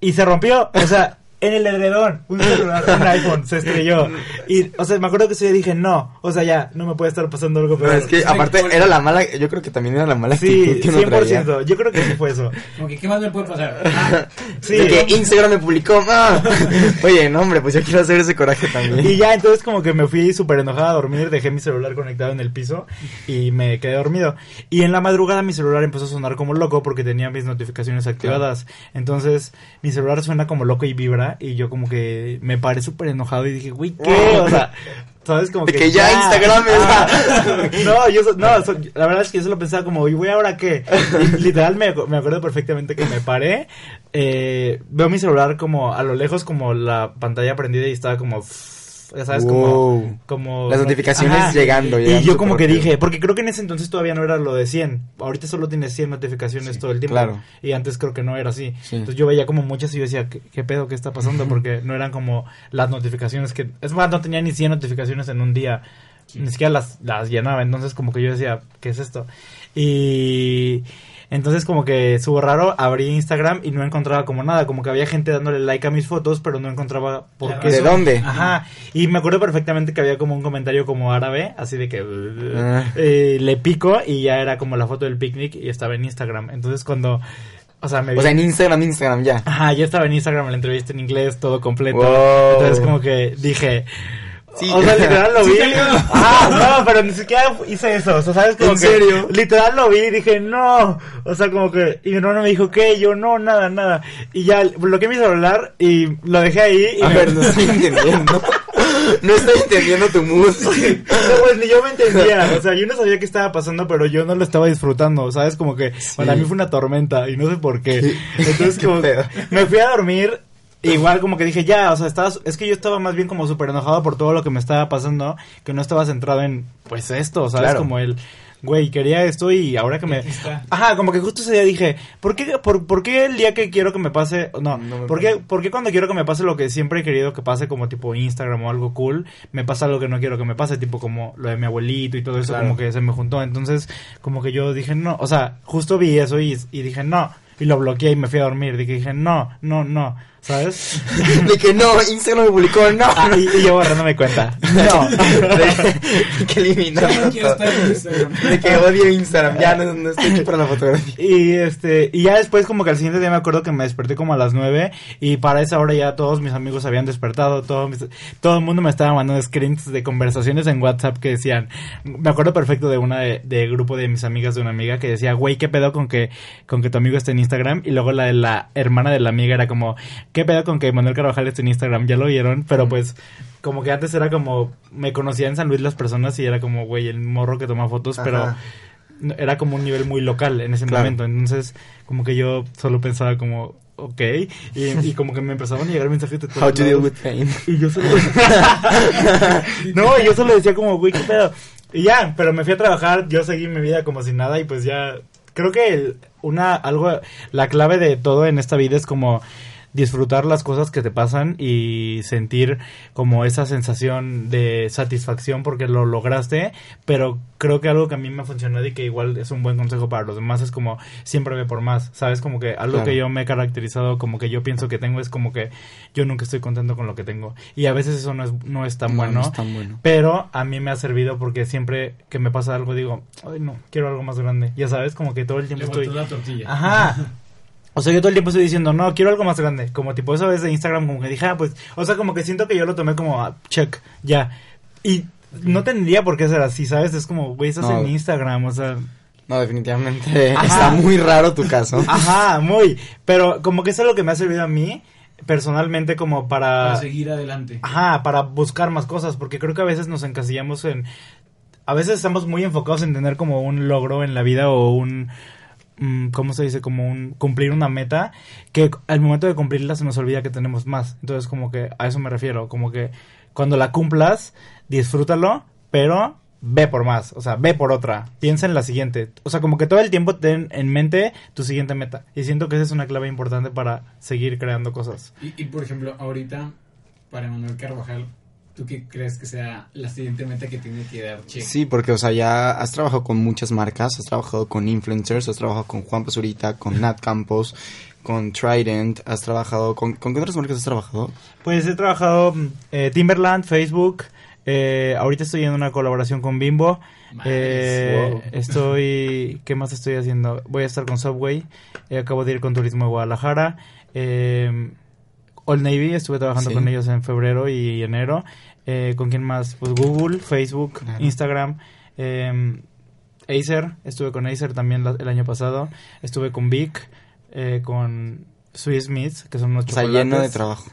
y se rompió. O sea, en el edredón, un celular, un iPhone, se estrelló. Y, o sea, me acuerdo que ese día dije, no, o sea, ya, no me puede estar pasando algo Pero peor. es que aparte era la mala, yo creo que también era la mala Sí, actitud que uno traía. 100%. Yo creo que sí fue eso. Como que, ¿qué más me puede pasar? Ah, Sí. De que Instagram me publicó. ¡ah! Oye, no, hombre, pues yo quiero hacer ese coraje también. Y ya entonces como que me fui súper enojada a dormir, dejé mi celular conectado en el piso y me quedé dormido. Y en la madrugada mi celular empezó a sonar como loco porque tenía mis notificaciones activadas. Entonces mi celular suena como loco y vibra y yo como que me paré súper enojado y dije, güey, ¿qué? O sea, ¿sabes? Como De que ya Instagram es- Ah. No, yo no, so- la verdad es que yo solo pensaba como, ¿y güey ahora qué? Y literal me, me acuerdo perfectamente que me paré, eh, veo mi celular como a lo lejos como la pantalla prendida y estaba como... Ya sabes, Wow. como... Las notificaciones llegando, Y llegando yo como que dije, porque creo que en ese entonces todavía no era lo de 100. Ahorita solo tienes 100 notificaciones todo el tiempo. claro. Y antes creo que no era así. Sí. Entonces yo veía como muchas y yo decía, ¿qué, qué pedo? ¿Qué está pasando? Porque no eran como las notificaciones que... Es más, no tenía ni 100 notificaciones en un día. Ni siquiera las, las llenaba. Entonces como que yo decía, ¿qué es esto? Y... Entonces como que estuvo raro, abrí Instagram y no encontraba como nada, como que había gente dándole like a mis fotos, pero no encontraba por qué. ¿De dónde? Ajá, y me acuerdo perfectamente que había como un comentario como árabe, así de que Ah. eh, le pico y ya era como la foto del picnic y estaba en Instagram. Entonces cuando, o sea, me vi... O sea, en Instagram, Instagram ya. Ajá, ya estaba en Instagram la entrevista en inglés, todo completo. Wow. Entonces como que dije... Sí. O sea, literal lo vi. Ah, no, pero ni siquiera hice eso. O sea, ¿sabes? Como ¿En que serio? Literal lo vi y dije, no. O sea, como que. Y mi hermano me dijo, ¿qué? Yo, no, nada, nada. Y ya bloqueé mi celular y lo dejé ahí. Y A me- ver, no estoy entendiendo. No estoy entendiendo tu mood. No, pues ni yo me entendía. O sea, yo no sabía qué estaba pasando, pero yo no lo estaba disfrutando. ¿Sabes? Como que para mí fue una tormenta y no sé por qué. Entonces, como me fui a dormir. Igual como que dije, ya, o sea, estaba, es que yo estaba más bien como súper enojado por todo lo que me estaba pasando, que no estaba centrado en, pues esto, ¿sabes? Claro. Como el, güey, quería esto y ahora que me... Ajá, como que justo ese día dije, ¿por qué, por, por qué el día que quiero que me pase, no, No me ¿por, qué, pasa. ¿por qué cuando quiero que me pase lo que siempre he querido que pase como tipo Instagram o algo cool, me pasa algo que no quiero que me pase, tipo como lo de mi abuelito y todo eso, Claro. como que se me juntó, entonces como que yo dije, no, o sea, justo vi eso y, y dije, no, y lo bloqueé y me fui a dormir, dije, dije, no, no, no, ¿sabes? De que no, Instagram me publicó, no. Ah, y, y yo borrándome cuenta. No. De que Instagram. De que odio Instagram, ya no, no estoy hecho para la fotografía. Y este, y ya después como que al siguiente día me acuerdo que me desperté como a las nueve y para esa hora ya todos mis amigos habían despertado, todo, mis- todo el mundo me estaba mandando screens de conversaciones en WhatsApp que decían, me acuerdo perfecto de una de, de grupo de mis amigas de una amiga que decía, güey, ¿qué pedo con que, con que tu amigo esté en Instagram? Y luego la de la hermana de la amiga era como, ¿qué pedo con que Manuel Carvajal esté en Instagram? Ya lo vieron, pero pues como que antes era como, me conocía en San Luis las personas y era como, güey, el morro que toma fotos, pero Ajá. era como un nivel muy local en ese Claro. momento. Entonces, como que yo solo pensaba como, ok. Y, y como que me empezaban a llegar mensajes de todos How to deal with pain. Y yo solo... no, yo solo decía como, güey, qué pedo. Y ya, pero me fui a trabajar, yo seguí mi vida como si nada y pues ya... Creo que el- una, algo, la clave de todo en esta vida es como disfrutar las cosas que te pasan y sentir como esa sensación de satisfacción porque lo lograste, pero creo que algo que a mí me ha funcionado y que igual es un buen consejo para los demás es como siempre ve por más, ¿sabes? Como que algo Claro. que yo me he caracterizado, como que yo pienso que tengo es como que yo nunca estoy contento con lo que tengo y a veces eso no es, no es tan No, bueno. no es tan bueno. Pero a mí me ha servido porque siempre que me pasa algo digo, ay no, quiero algo más grande. Ya sabes, como que todo el tiempo estoy... la tortilla. Ajá. O sea, yo todo el tiempo estoy diciendo, no, quiero algo más grande. Como tipo esa vez de Instagram, como que dije, ah, pues, o sea, como que siento que yo lo tomé como, ah, check, ya. Y no tendría por qué ser así, ¿sabes? Es como, güey, estás No. en Instagram, o sea, No, definitivamente Ajá. está muy raro tu caso. ajá, muy. Pero como que eso es lo que me ha servido a mí, personalmente, como para... Para seguir adelante. Ajá, para buscar más cosas, porque creo que a veces nos encasillamos en... A veces estamos muy enfocados en tener como un logro en la vida o un... mm, ¿Cómo se dice? Como un... Cumplir una meta, que al momento de cumplirla se nos olvida que tenemos más. Entonces como que a eso me refiero, como que cuando la cumplas, disfrútalo, pero ve por más, o sea, ve por otra, piensa en la siguiente, o sea, como que todo el tiempo ten en mente tu siguiente meta. Y siento que esa es una clave importante para seguir creando cosas. Y, y, por ejemplo, ahorita, para Manuel Carvajal, ¿tú qué crees que sea la siguiente meta que tiene que dar Che? Sí, porque, o sea, ya has trabajado con muchas marcas, has trabajado con influencers, has trabajado con Juan Pazurita, con Nat Campos, con Trident, has trabajado con... ¿Con qué otras marcas has trabajado? Pues he trabajado eh, Timberland, Facebook. eh, ahorita estoy en una colaboración con Bimbo. Nice. Eh, Wow. Estoy. ¿Qué más estoy haciendo? Voy a estar con Subway. eh, acabo de ir con Turismo de Guadalajara. Eh, Old Navy, estuve trabajando Sí. con ellos en febrero y enero. Eh, ¿Con quién más? Pues Google, Facebook, Claro. Instagram. eh, Acer, estuve con Acer también la- el año pasado. Estuve con Vic, eh, con Swiss Miss, que son unos O sea, lleno de trabajo.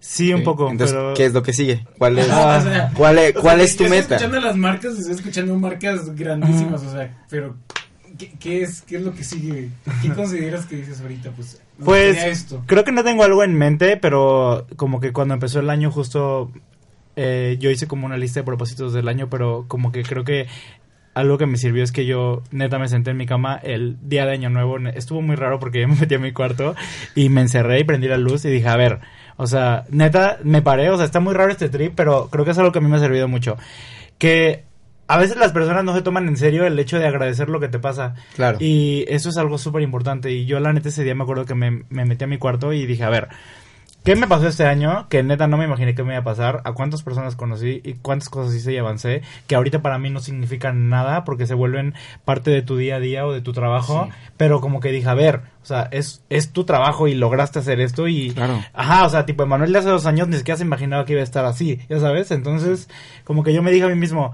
Sí, un poco, Entonces, pero... ¿qué es lo que sigue? ¿Cuál es, Ah, o sea, cuál es, O sea, cuál yo- es tu meta? Estoy escuchando las marcas, estoy escuchando marcas grandísimas, o sea, pero ¿qué, qué es, ¿qué es lo que sigue? ¿Qué consideras que dices ahorita? Pues, Pues esto. creo que no tengo algo en mente, pero como que cuando empezó el año justo eh, yo hice como una lista de propósitos del año, pero como que creo que algo que me sirvió es que yo neta me senté en mi cama el día de año nuevo, estuvo muy raro porque yo me metí a mi cuarto y me encerré y prendí la luz y dije, a ver, o sea, neta me paré, o sea, está muy raro este trip, pero creo que es algo que a mí me ha servido mucho. Que a veces las personas no se toman en serio el hecho de agradecer lo que te pasa. Claro. Y eso es algo súper importante. Y yo la neta ese día me acuerdo que me, me metí a mi cuarto y dije, a ver, ¿qué me pasó este año? Que neta no me imaginé que me iba a pasar. ¿A cuántas personas conocí? ¿Y cuántas cosas hice y avancé? Que ahorita para mí no significan nada porque se vuelven parte de tu día a día o de tu trabajo. Sí. Pero como que dije, a ver, o sea, es, es tu trabajo y lograste hacer esto y... Claro. Ajá, o sea, tipo, Emanuel de hace dos años ni siquiera se imaginaba que iba a estar así, ya sabes. Entonces, como que yo me dije a mí mismo,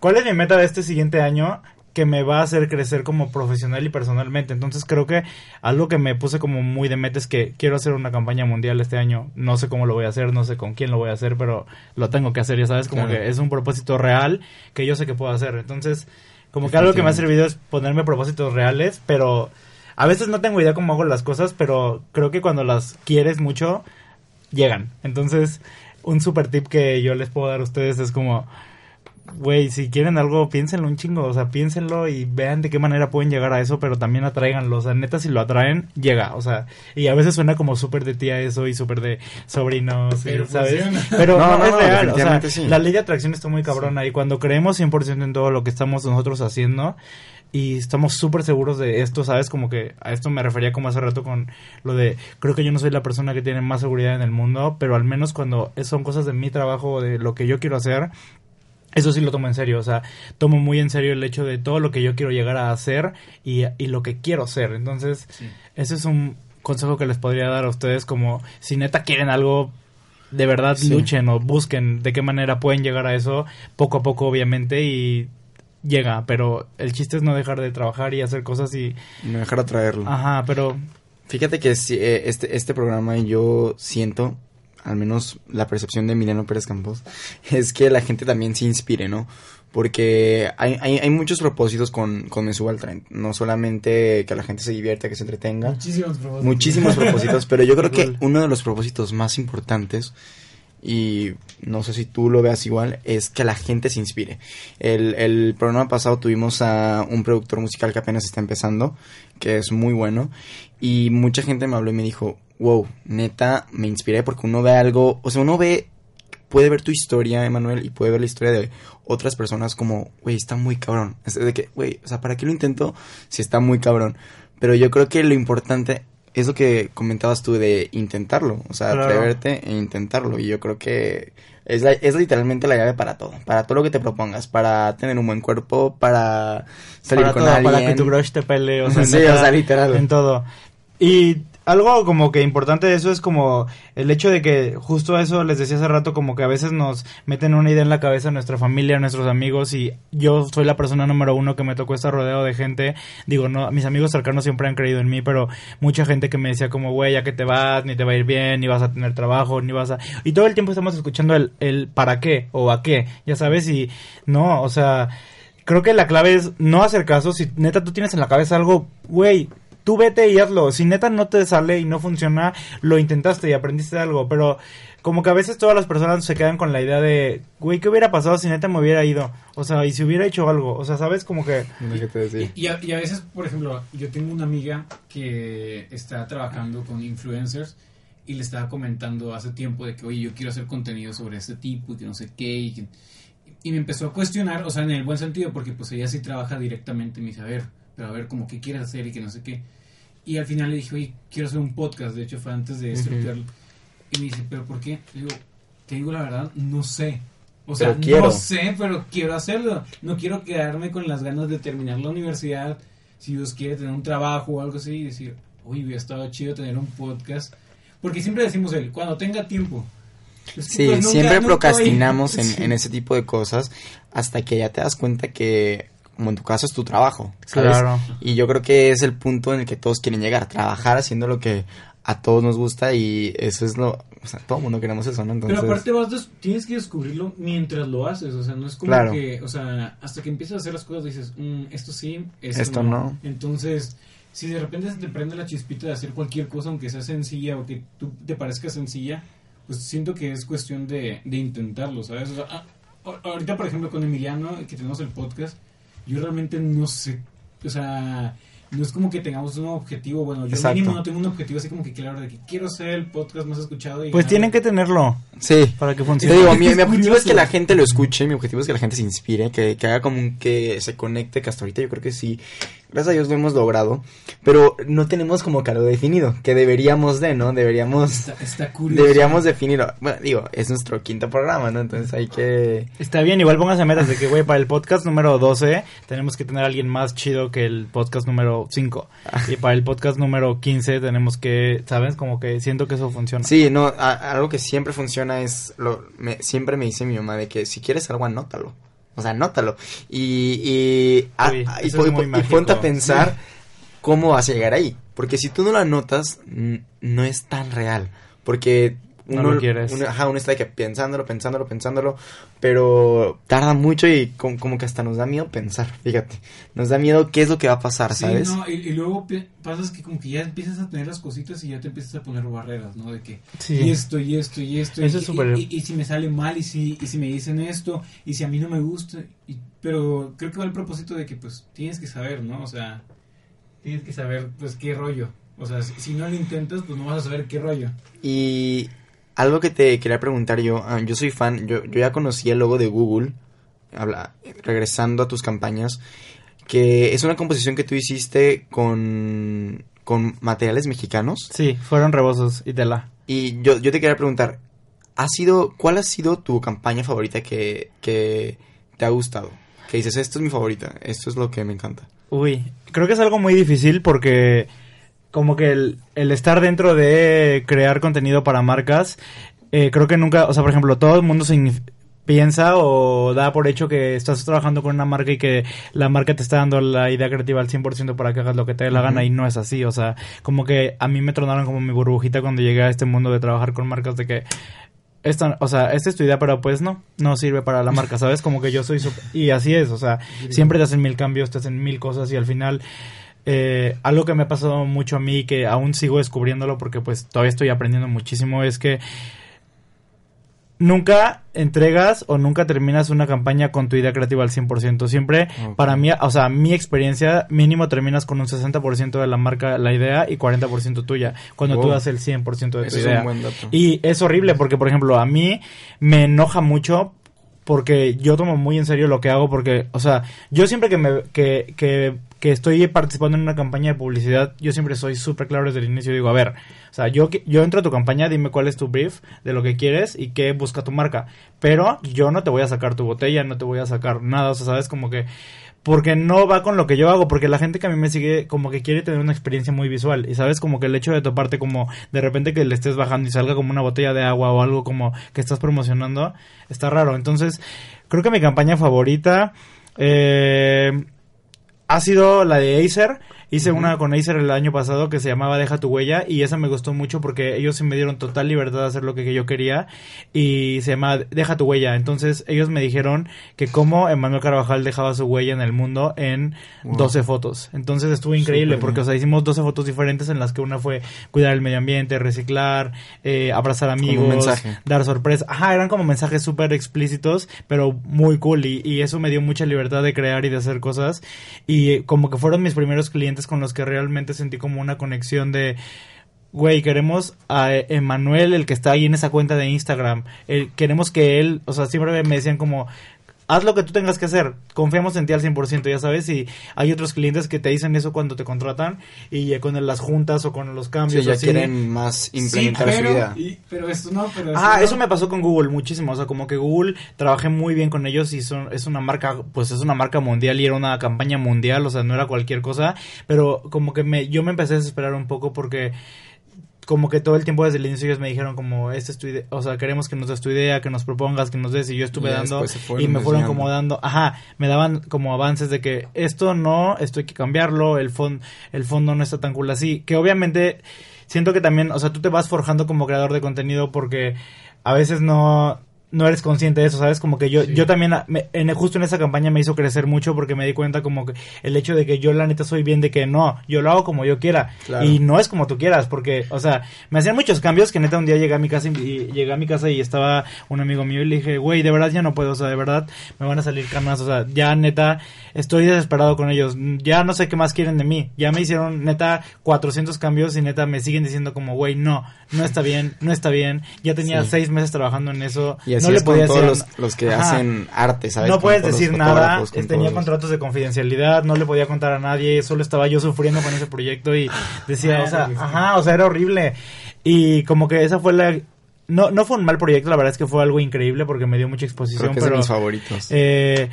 ¿cuál es mi meta de este siguiente año que me va a hacer crecer como profesional y personalmente? Entonces, creo que algo que me puse como muy de meta es que quiero hacer una campaña mundial este año. No sé cómo lo voy a hacer, no sé con quién lo voy a hacer, pero lo tengo que hacer, ya sabes, como Claro. que es un propósito real que yo sé que puedo hacer. Entonces, como que algo que me ha servido es ponerme propósitos reales, pero a veces no tengo idea cómo hago las cosas, pero creo que cuando las quieres mucho, llegan. Entonces, un super tip que yo les puedo dar a ustedes es como güey, si quieren algo, piénsenlo un chingo, o sea, piénsenlo y vean de qué manera pueden llegar a eso, pero también atráiganlo, o sea, neta, si lo atraen, llega, o sea, y a veces suena como súper de tía eso y súper de sobrinos, Pero ¿sabes? funciona. Pero No, no, no, es real, o sea, sí. la ley de atracción está muy cabrona y cuando creemos 100% en todo lo que estamos nosotros haciendo, y estamos súper seguros de esto, ¿sabes? Como que a esto me refería como hace rato con lo de, creo que yo no soy la persona que tiene más seguridad en el mundo, pero al menos cuando son cosas de mi trabajo, de lo que yo quiero hacer, eso sí lo tomo en serio, o sea, tomo muy en serio el hecho de todo lo que yo quiero llegar a hacer y, y lo que quiero ser. Entonces, Sí. ese es un consejo que les podría dar a ustedes como si neta quieren algo de verdad Sí. luchen o busquen de qué manera pueden llegar a eso poco a poco obviamente y llega, pero el chiste es no dejar de trabajar y hacer cosas y No dejar atraerlo. ajá, pero Fíjate que eh, este, este programa yo siento, al menos la percepción de Emiliano Pérez Campos, es que la gente también se inspire, ¿no? Porque hay, hay, hay muchos propósitos con, con Me Subo al Tren. No solamente que la gente se divierta, que se entretenga. Muchísimos propósitos. Muchísimos propósitos, pero yo creo que uno de los propósitos más importantes, y no sé si tú lo veas igual, es que la gente se inspire. El, el programa pasado tuvimos a un productor musical que apenas está empezando, que es muy bueno, y mucha gente me habló y me dijo, wow, neta, me inspiré porque uno ve algo, o sea, uno ve, puede ver tu historia, Emanuel, y puede ver la historia de otras personas como, güey, está muy cabrón. Es de que, güey, o sea, ¿para qué lo intento si está muy cabrón? Pero yo creo que lo importante es lo que comentabas tú de intentarlo, o sea, Claro. atreverte e intentarlo. Y yo creo que es, la- es literalmente la llave para todo, para todo lo que te propongas, para tener un buen cuerpo, para salir para con todo, alguien. para que tu crush te pele, o sea, Sí, o sea, literal. En todo. Y algo como que importante de eso es como el hecho de que justo eso les decía hace rato como que a veces nos meten una idea en la cabeza nuestra familia, nuestros amigos y yo soy la persona número uno que me tocó estar rodeado de gente, digo, no, mis amigos cercanos siempre han creído en mí, pero mucha gente que me decía como, güey, ya que te vas, ni te va a ir bien, ni vas a tener trabajo, ni vas a... Y todo el tiempo estamos escuchando el, el para qué o a qué, ya sabes, y no, o sea creo que la clave es no hacer caso. Si neta tú tienes en la cabeza algo, güey, tú vete y hazlo. Si neta no te sale y no funciona, lo intentaste y aprendiste algo. Pero como que a veces todas las personas se quedan con la idea de, güey, ¿qué hubiera pasado si neta me hubiera ido? O sea, y si hubiera hecho algo. O sea, ¿sabes? Como que... No sé qué te decía. Y a, y a veces, por ejemplo, yo tengo una amiga que está trabajando con influencers y le estaba comentando hace tiempo de que, oye, yo quiero hacer contenido sobre este tipo y que no sé qué. Y, que- y me empezó a cuestionar, o sea, en el buen sentido, porque pues ella sí trabaja directamente me dice, a ver, pero a ver, como qué quieres hacer y que no sé qué. Y al final le dije, oye, quiero hacer un podcast, de hecho fue antes de estructurarlo. Y me dice, pero ¿por qué? Le digo, te digo la verdad, no sé. O sea, no sé, pero quiero hacerlo. No quiero quedarme con las ganas de terminar la universidad. Si Dios quiere tener un trabajo o algo así y decir, uy, hubiera estado chido tener un podcast. Porque siempre decimos él, cuando tenga tiempo. Sí, pues, nunca- siempre nunca procrastinamos en, en ese tipo de cosas hasta que ya te das cuenta que, como en tu caso, es tu trabajo, ¿sabes? Claro. Y yo creo que es el punto en el que todos quieren llegar, trabajar haciendo lo que a todos nos gusta y eso es lo... O sea, todo el mundo queremos eso, ¿no? Entonces, Pero aparte vas des- tienes que descubrirlo mientras lo haces, o sea, no es como Claro. que, o sea, hasta que empiezas a hacer las cosas dices, "Mm, esto sí, esto, Esto no. no. Entonces, si de repente se te prende la chispita de hacer cualquier cosa, aunque sea sencilla o que tú te parezca sencilla, pues siento que es cuestión de, de intentarlo, ¿sabes? O sea, ah, a- ahorita, por ejemplo, con Emiliano, que tenemos el podcast, yo realmente no sé, o sea, no es como que tengamos un objetivo, bueno, yo Exacto. mínimo no tengo un objetivo así como que claro, de que quiero ser el podcast más escuchado. Y Pues ganar- tienen que tenerlo Sí. para que Te funcione. digo, Es mi, objetivo es que la gente lo escuche, mi objetivo es que la gente se inspire, que, que haga como un- que se conecte, que hasta ahorita yo creo que sí, gracias a Dios lo hemos logrado, pero no tenemos como que algo definido, que deberíamos de, ¿no? Deberíamos, Está, está curioso. deberíamos definirlo. Bueno, digo, es nuestro quinto programa, ¿no? Entonces hay que... Está bien, igual pónganse metas de que, güey, para el podcast número 12 tenemos que tener a alguien más chido que el podcast número 5. Y para el podcast número 15 tenemos que, ¿sabes? Como que siento que eso funciona. Sí, no, a- algo que siempre funciona es, lo, me, siempre me dice mi mamá de que si quieres algo, anótalo. O sea, anótalo. Y, y, a- Uy, a- y, y ponte a pensar cómo vas a llegar ahí. Porque si tú no lo anotas, no es tan real. Porque No lo quieres. uno- ajá, uno está que pensándolo, pensándolo, pensándolo, pero tarda mucho y como, como que hasta nos da miedo pensar, fíjate. Nos da miedo qué es lo que va a pasar, Sí, ¿sabes? no, y, y luego pasas que como que ya empiezas a tener las cositas y ya te empiezas a poner barreras, ¿no? De que Sí. y esto y esto y esto Eso y, es súper- y, y- y si me sale mal y si y si me dicen esto y si a mí no me gusta y- pero creo que va el propósito de que pues tienes que saber, ¿no? O sea, tienes que saber pues qué rollo. O sea, si, si no lo intentas pues no vas a saber qué rollo. Y algo que te quería preguntar yo, ah, yo soy fan, yo, yo ya conocí el logo de Google, habla, regresando a tus campañas, que es una composición que tú hiciste con, con materiales mexicanos. Sí, fueron rebozos y tela. Y yo, yo te quería preguntar, ¿ha sido, ¿cuál ha sido tu campaña favorita que, que te ha gustado? Que dices, esto es mi favorita, esto es lo que me encanta. Uy, creo que es algo muy difícil porque como que el, el estar dentro de crear contenido para marcas, eh, creo que nunca, o sea, por ejemplo, todo el mundo se piensa o da por hecho que estás trabajando con una marca y que la marca te está dando la idea creativa al 100% para que hagas lo que te dé la gana y no es así, o sea, como que a mí me tronaron como mi burbujita cuando llegué a este mundo de trabajar con marcas de que esta, o sea, esta es tu idea, pero pues no, no sirve para la marca, ¿sabes? Como que yo soy y así es, o sea, siempre te hacen mil cambios, te hacen mil cosas y al final eh, algo que me ha pasado mucho a mí y que aún sigo descubriéndolo porque pues todavía estoy aprendiendo muchísimo es que nunca entregas o nunca terminas una campaña con tu idea creativa al 100%. Siempre, para mí, o sea, mi experiencia, mínimo terminas con un 60% de la marca, la idea, y 40% tuya, cuando tú das el 100% de tu Eso es idea. un buen dato. Y es horrible porque, por ejemplo, a mí me enoja mucho porque yo tomo muy en serio lo que hago porque, o sea, yo siempre que me que, que, que estoy participando en una campaña de publicidad, yo siempre soy súper claro desde el inicio. Digo, a ver, o sea, yo, yo entro a tu campaña, dime cuál es tu brief de lo que quieres y qué busca tu marca. Pero yo no te voy a sacar tu botella, no te voy a sacar nada, o sea, sabes, como que porque no va con lo que yo hago, porque la gente que a mí me sigue como que quiere tener una experiencia muy visual y sabes como que el hecho de toparte como de repente que le estés bajando y salga como una botella de agua o algo como que estás promocionando, está raro. Entonces, creo que mi campaña favorita eh, ha sido la de Acer. Hice una con Acer el año pasado que se llamaba Deja tu huella y esa me gustó mucho porque ellos sí me dieron total libertad de hacer lo que yo quería y se llama Deja tu huella. Entonces ellos me dijeron que cómo Emanuel Carvajal dejaba su huella en el mundo en Wow. 12 fotos. Entonces estuvo increíble porque, o sea, hicimos 12 fotos diferentes en las que una fue cuidar el medio ambiente, reciclar, eh, abrazar amigos, dar sorpresa. Ajá, eran como mensajes súper explícitos, pero muy cool. Y, y eso me dio mucha libertad de crear y de hacer cosas. Y eh, como que fueron mis primeros clientes con los que realmente sentí como una conexión de. Güey, queremos a Emanuel, el que está ahí en esa cuenta de Instagram. Queremos que él, o sea, siempre me decían como, haz lo que tú tengas que hacer, confiamos en ti al 100%, ya sabes, y hay otros clientes que te dicen eso cuando te contratan y eh, con las juntas o con los Sí, cambios. ya así. quieren más implementar sí, su pero, idea. y- pero esto no, pero esto Ah, no. eso me pasó con Google muchísimo, o sea, como que Google trabajé muy bien con ellos y son, es una marca, pues es una marca mundial y era una campaña mundial, o sea, no era cualquier cosa, pero como que me, yo me empecé a desesperar un poco porque como que todo el tiempo desde el inicio ellos me dijeron como, esta es tu idea, o sea, queremos que nos des tu idea, que nos propongas, que nos des, y yo estuve Y dando, y me fueron como dando, ajá, me daban como avances de que esto no, esto hay que cambiarlo, el, fon, el fondo no está tan cool así, que obviamente siento que también, o sea, tú te vas forjando como creador de contenido porque a veces no no eres consciente de eso, ¿sabes? Como que yo Sí. yo también me- en, justo en esa campaña me hizo crecer mucho porque me di cuenta como que el hecho de que yo la neta soy bien de que no, yo lo hago como yo quiera Claro. y no es como tú quieras porque, o sea, me hacían muchos cambios que neta un día llegué a mi casa y, y llegué a mi casa y estaba un amigo mío y le dije, güey, de verdad ya no puedo, o sea, de verdad me van a salir canas, o sea, ya neta estoy desesperado con ellos, ya no sé qué más quieren de mí, ya me hicieron neta 400 cambios y neta me siguen diciendo como, güey, no, no está bien, no está bien, ya tenía Sí. seis meses trabajando en eso, Y así no le es con podía todos decir los, los que Ajá. hacen arte, ¿sabes? no puedes decir nada, con tenía todos. contratos de confidencialidad, no le podía contar a nadie, solo estaba yo sufriendo con ese proyecto y decía, o sea, ajá, o sea, era horrible. Y como que esa fue la... No, no fue un mal proyecto, la verdad es que fue algo increíble porque me dio mucha exposición, Creo que es de pero... mis favoritos. Eh,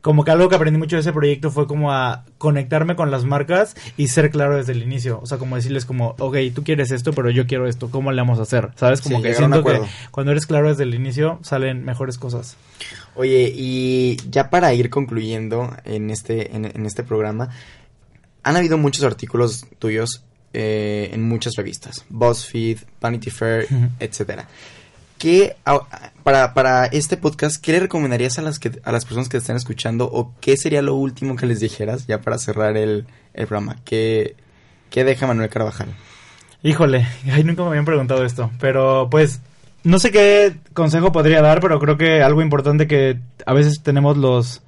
como que algo que aprendí mucho de ese proyecto fue como a conectarme con las marcas y ser claro desde el inicio. O sea, como decirles como, ok, tú quieres esto, pero yo quiero esto, ¿cómo le vamos a hacer? ¿Sabes? Como Sí, que siento que cuando eres claro desde el inicio salen mejores cosas. Oye, y ya para ir concluyendo en este, en, en este programa, han habido muchos artículos tuyos eh, en muchas revistas, BuzzFeed, Vanity Fair, Ujú. etcétera. ¿Qué, para, para este podcast, qué le recomendarías a las, que, a las personas que te están escuchando o qué sería lo último que les dijeras ya para cerrar el, el programa? ¿Qué, ¿Qué deja Manuel Carvajal? Híjole, ay, nunca me habían preguntado esto, pero pues no sé qué consejo podría dar, pero creo que algo importante que a veces tenemos los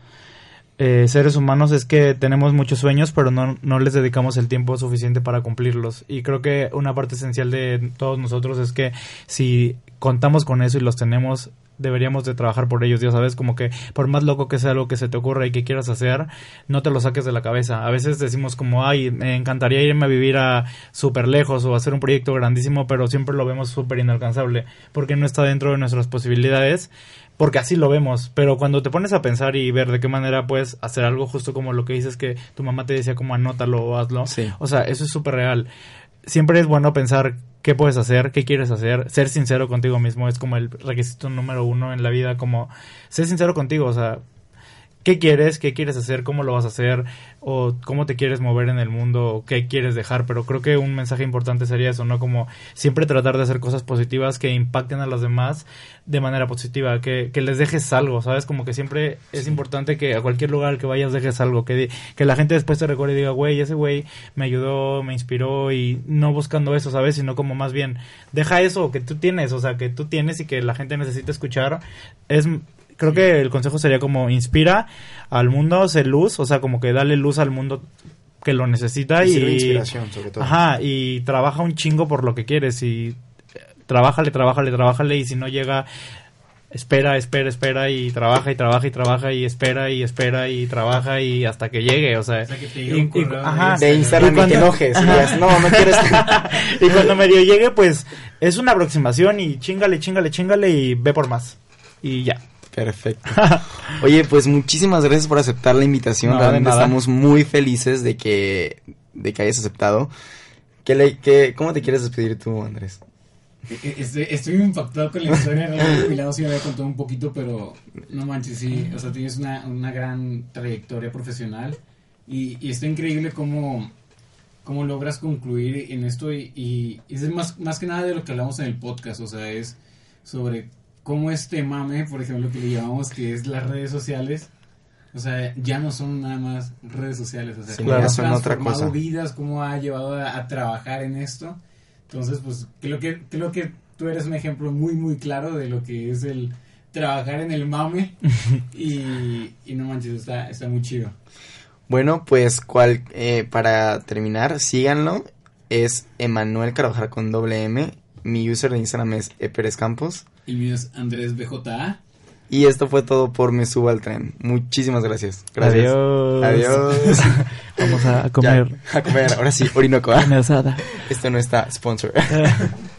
eh, seres humanos es que tenemos muchos sueños, pero no, no les dedicamos el tiempo suficiente para cumplirlos. Y creo que una parte esencial de todos nosotros es que si contamos con eso y los tenemos, deberíamos de trabajar por ellos, ya sabes, como que por más loco que sea lo que se te ocurra y que quieras hacer, no te lo saques de la cabeza. A veces decimos como, ay, me encantaría irme a vivir a súper lejos o hacer un proyecto grandísimo, pero siempre lo vemos súper inalcanzable, porque no está dentro de nuestras posibilidades, porque así lo vemos. Pero cuando te pones a pensar y ver de qué manera puedes hacer algo, justo como lo que dices que tu mamá te decía como anótalo o hazlo, Sí. o sea, eso es súper real. Siempre es bueno pensar qué puedes hacer, qué quieres hacer, ser sincero contigo mismo es como el requisito número uno en la vida, como ser sincero contigo, o sea, qué quieres, qué quieres hacer, cómo lo vas a hacer, o cómo te quieres mover en el mundo, o qué quieres dejar, pero creo que un mensaje importante sería eso, ¿no? Como siempre tratar de hacer cosas positivas que impacten a los demás de manera positiva, que, que les dejes algo, ¿sabes? Como que siempre es importante que a cualquier lugar al que vayas dejes algo, que, que la gente después te recuerde y diga, güey, ese güey me ayudó, me inspiró, y no buscando eso, ¿sabes? Sino como más bien, deja eso que tú tienes, o sea, que tú tienes y que la gente necesita escuchar, es creo que el consejo sería como inspira al mundo, sé luz, o sea, como que dale luz al mundo que lo necesita Y y, inspiración, sobre todo. Ajá, y trabaja un chingo por lo que quieres y eh, trabájale, trabájale, trabájale y si no llega espera, espera, espera y trabaja y trabaja y trabaja y espera y espera y trabaja y hasta que llegue, o sea, Hasta que te y- llegue un y- correo de ajá, De Instagram y, cuando- te enojes. y digas, no, no quiero estar. y cuando medio llegue, pues es una aproximación y chingale, chingale, chingale y ve por más. Y ya. Perfecto. Oye, pues muchísimas gracias por aceptar la invitación. No, Realmente nada. estamos muy felices de que, de que hayas aceptado. ¿Qué le, qué, ¿Cómo te quieres despedir tú, Andrés? Eh, Estoy, estoy impactado con la historia. Realmente Milano sí me había contado un poquito, pero no manches, sí. O sea, tienes una, una gran trayectoria profesional y, y está increíble cómo, cómo logras concluir en esto. Y, y es más, más que nada de lo que hablamos en el podcast. O sea, es sobre cómo este mame, por ejemplo, que le llamamos que es las redes sociales. O sea, ya no son nada más redes sociales. O sea, Sí, cómo ya ha son otra transformado cosa. vidas, cómo ha llevado a, a trabajar en esto. Entonces, pues creo que, creo que tú eres un ejemplo muy, muy claro de lo que es el trabajar en el mame. y, y no manches, está, está muy chido. Bueno, pues cual, eh, para terminar, síganlo. Es Emanuel Carvajal con doble M. Mi user de Instagram es Eperes Campos. Y mío es Andrés BJA. Y esto fue todo por Me Subo al Tren. Muchísimas gracias. Gracias. Adiós. Adiós. Vamos a comer Ya, a comer. Ahora sí, Orinoco. asada. Esto no está sponsor.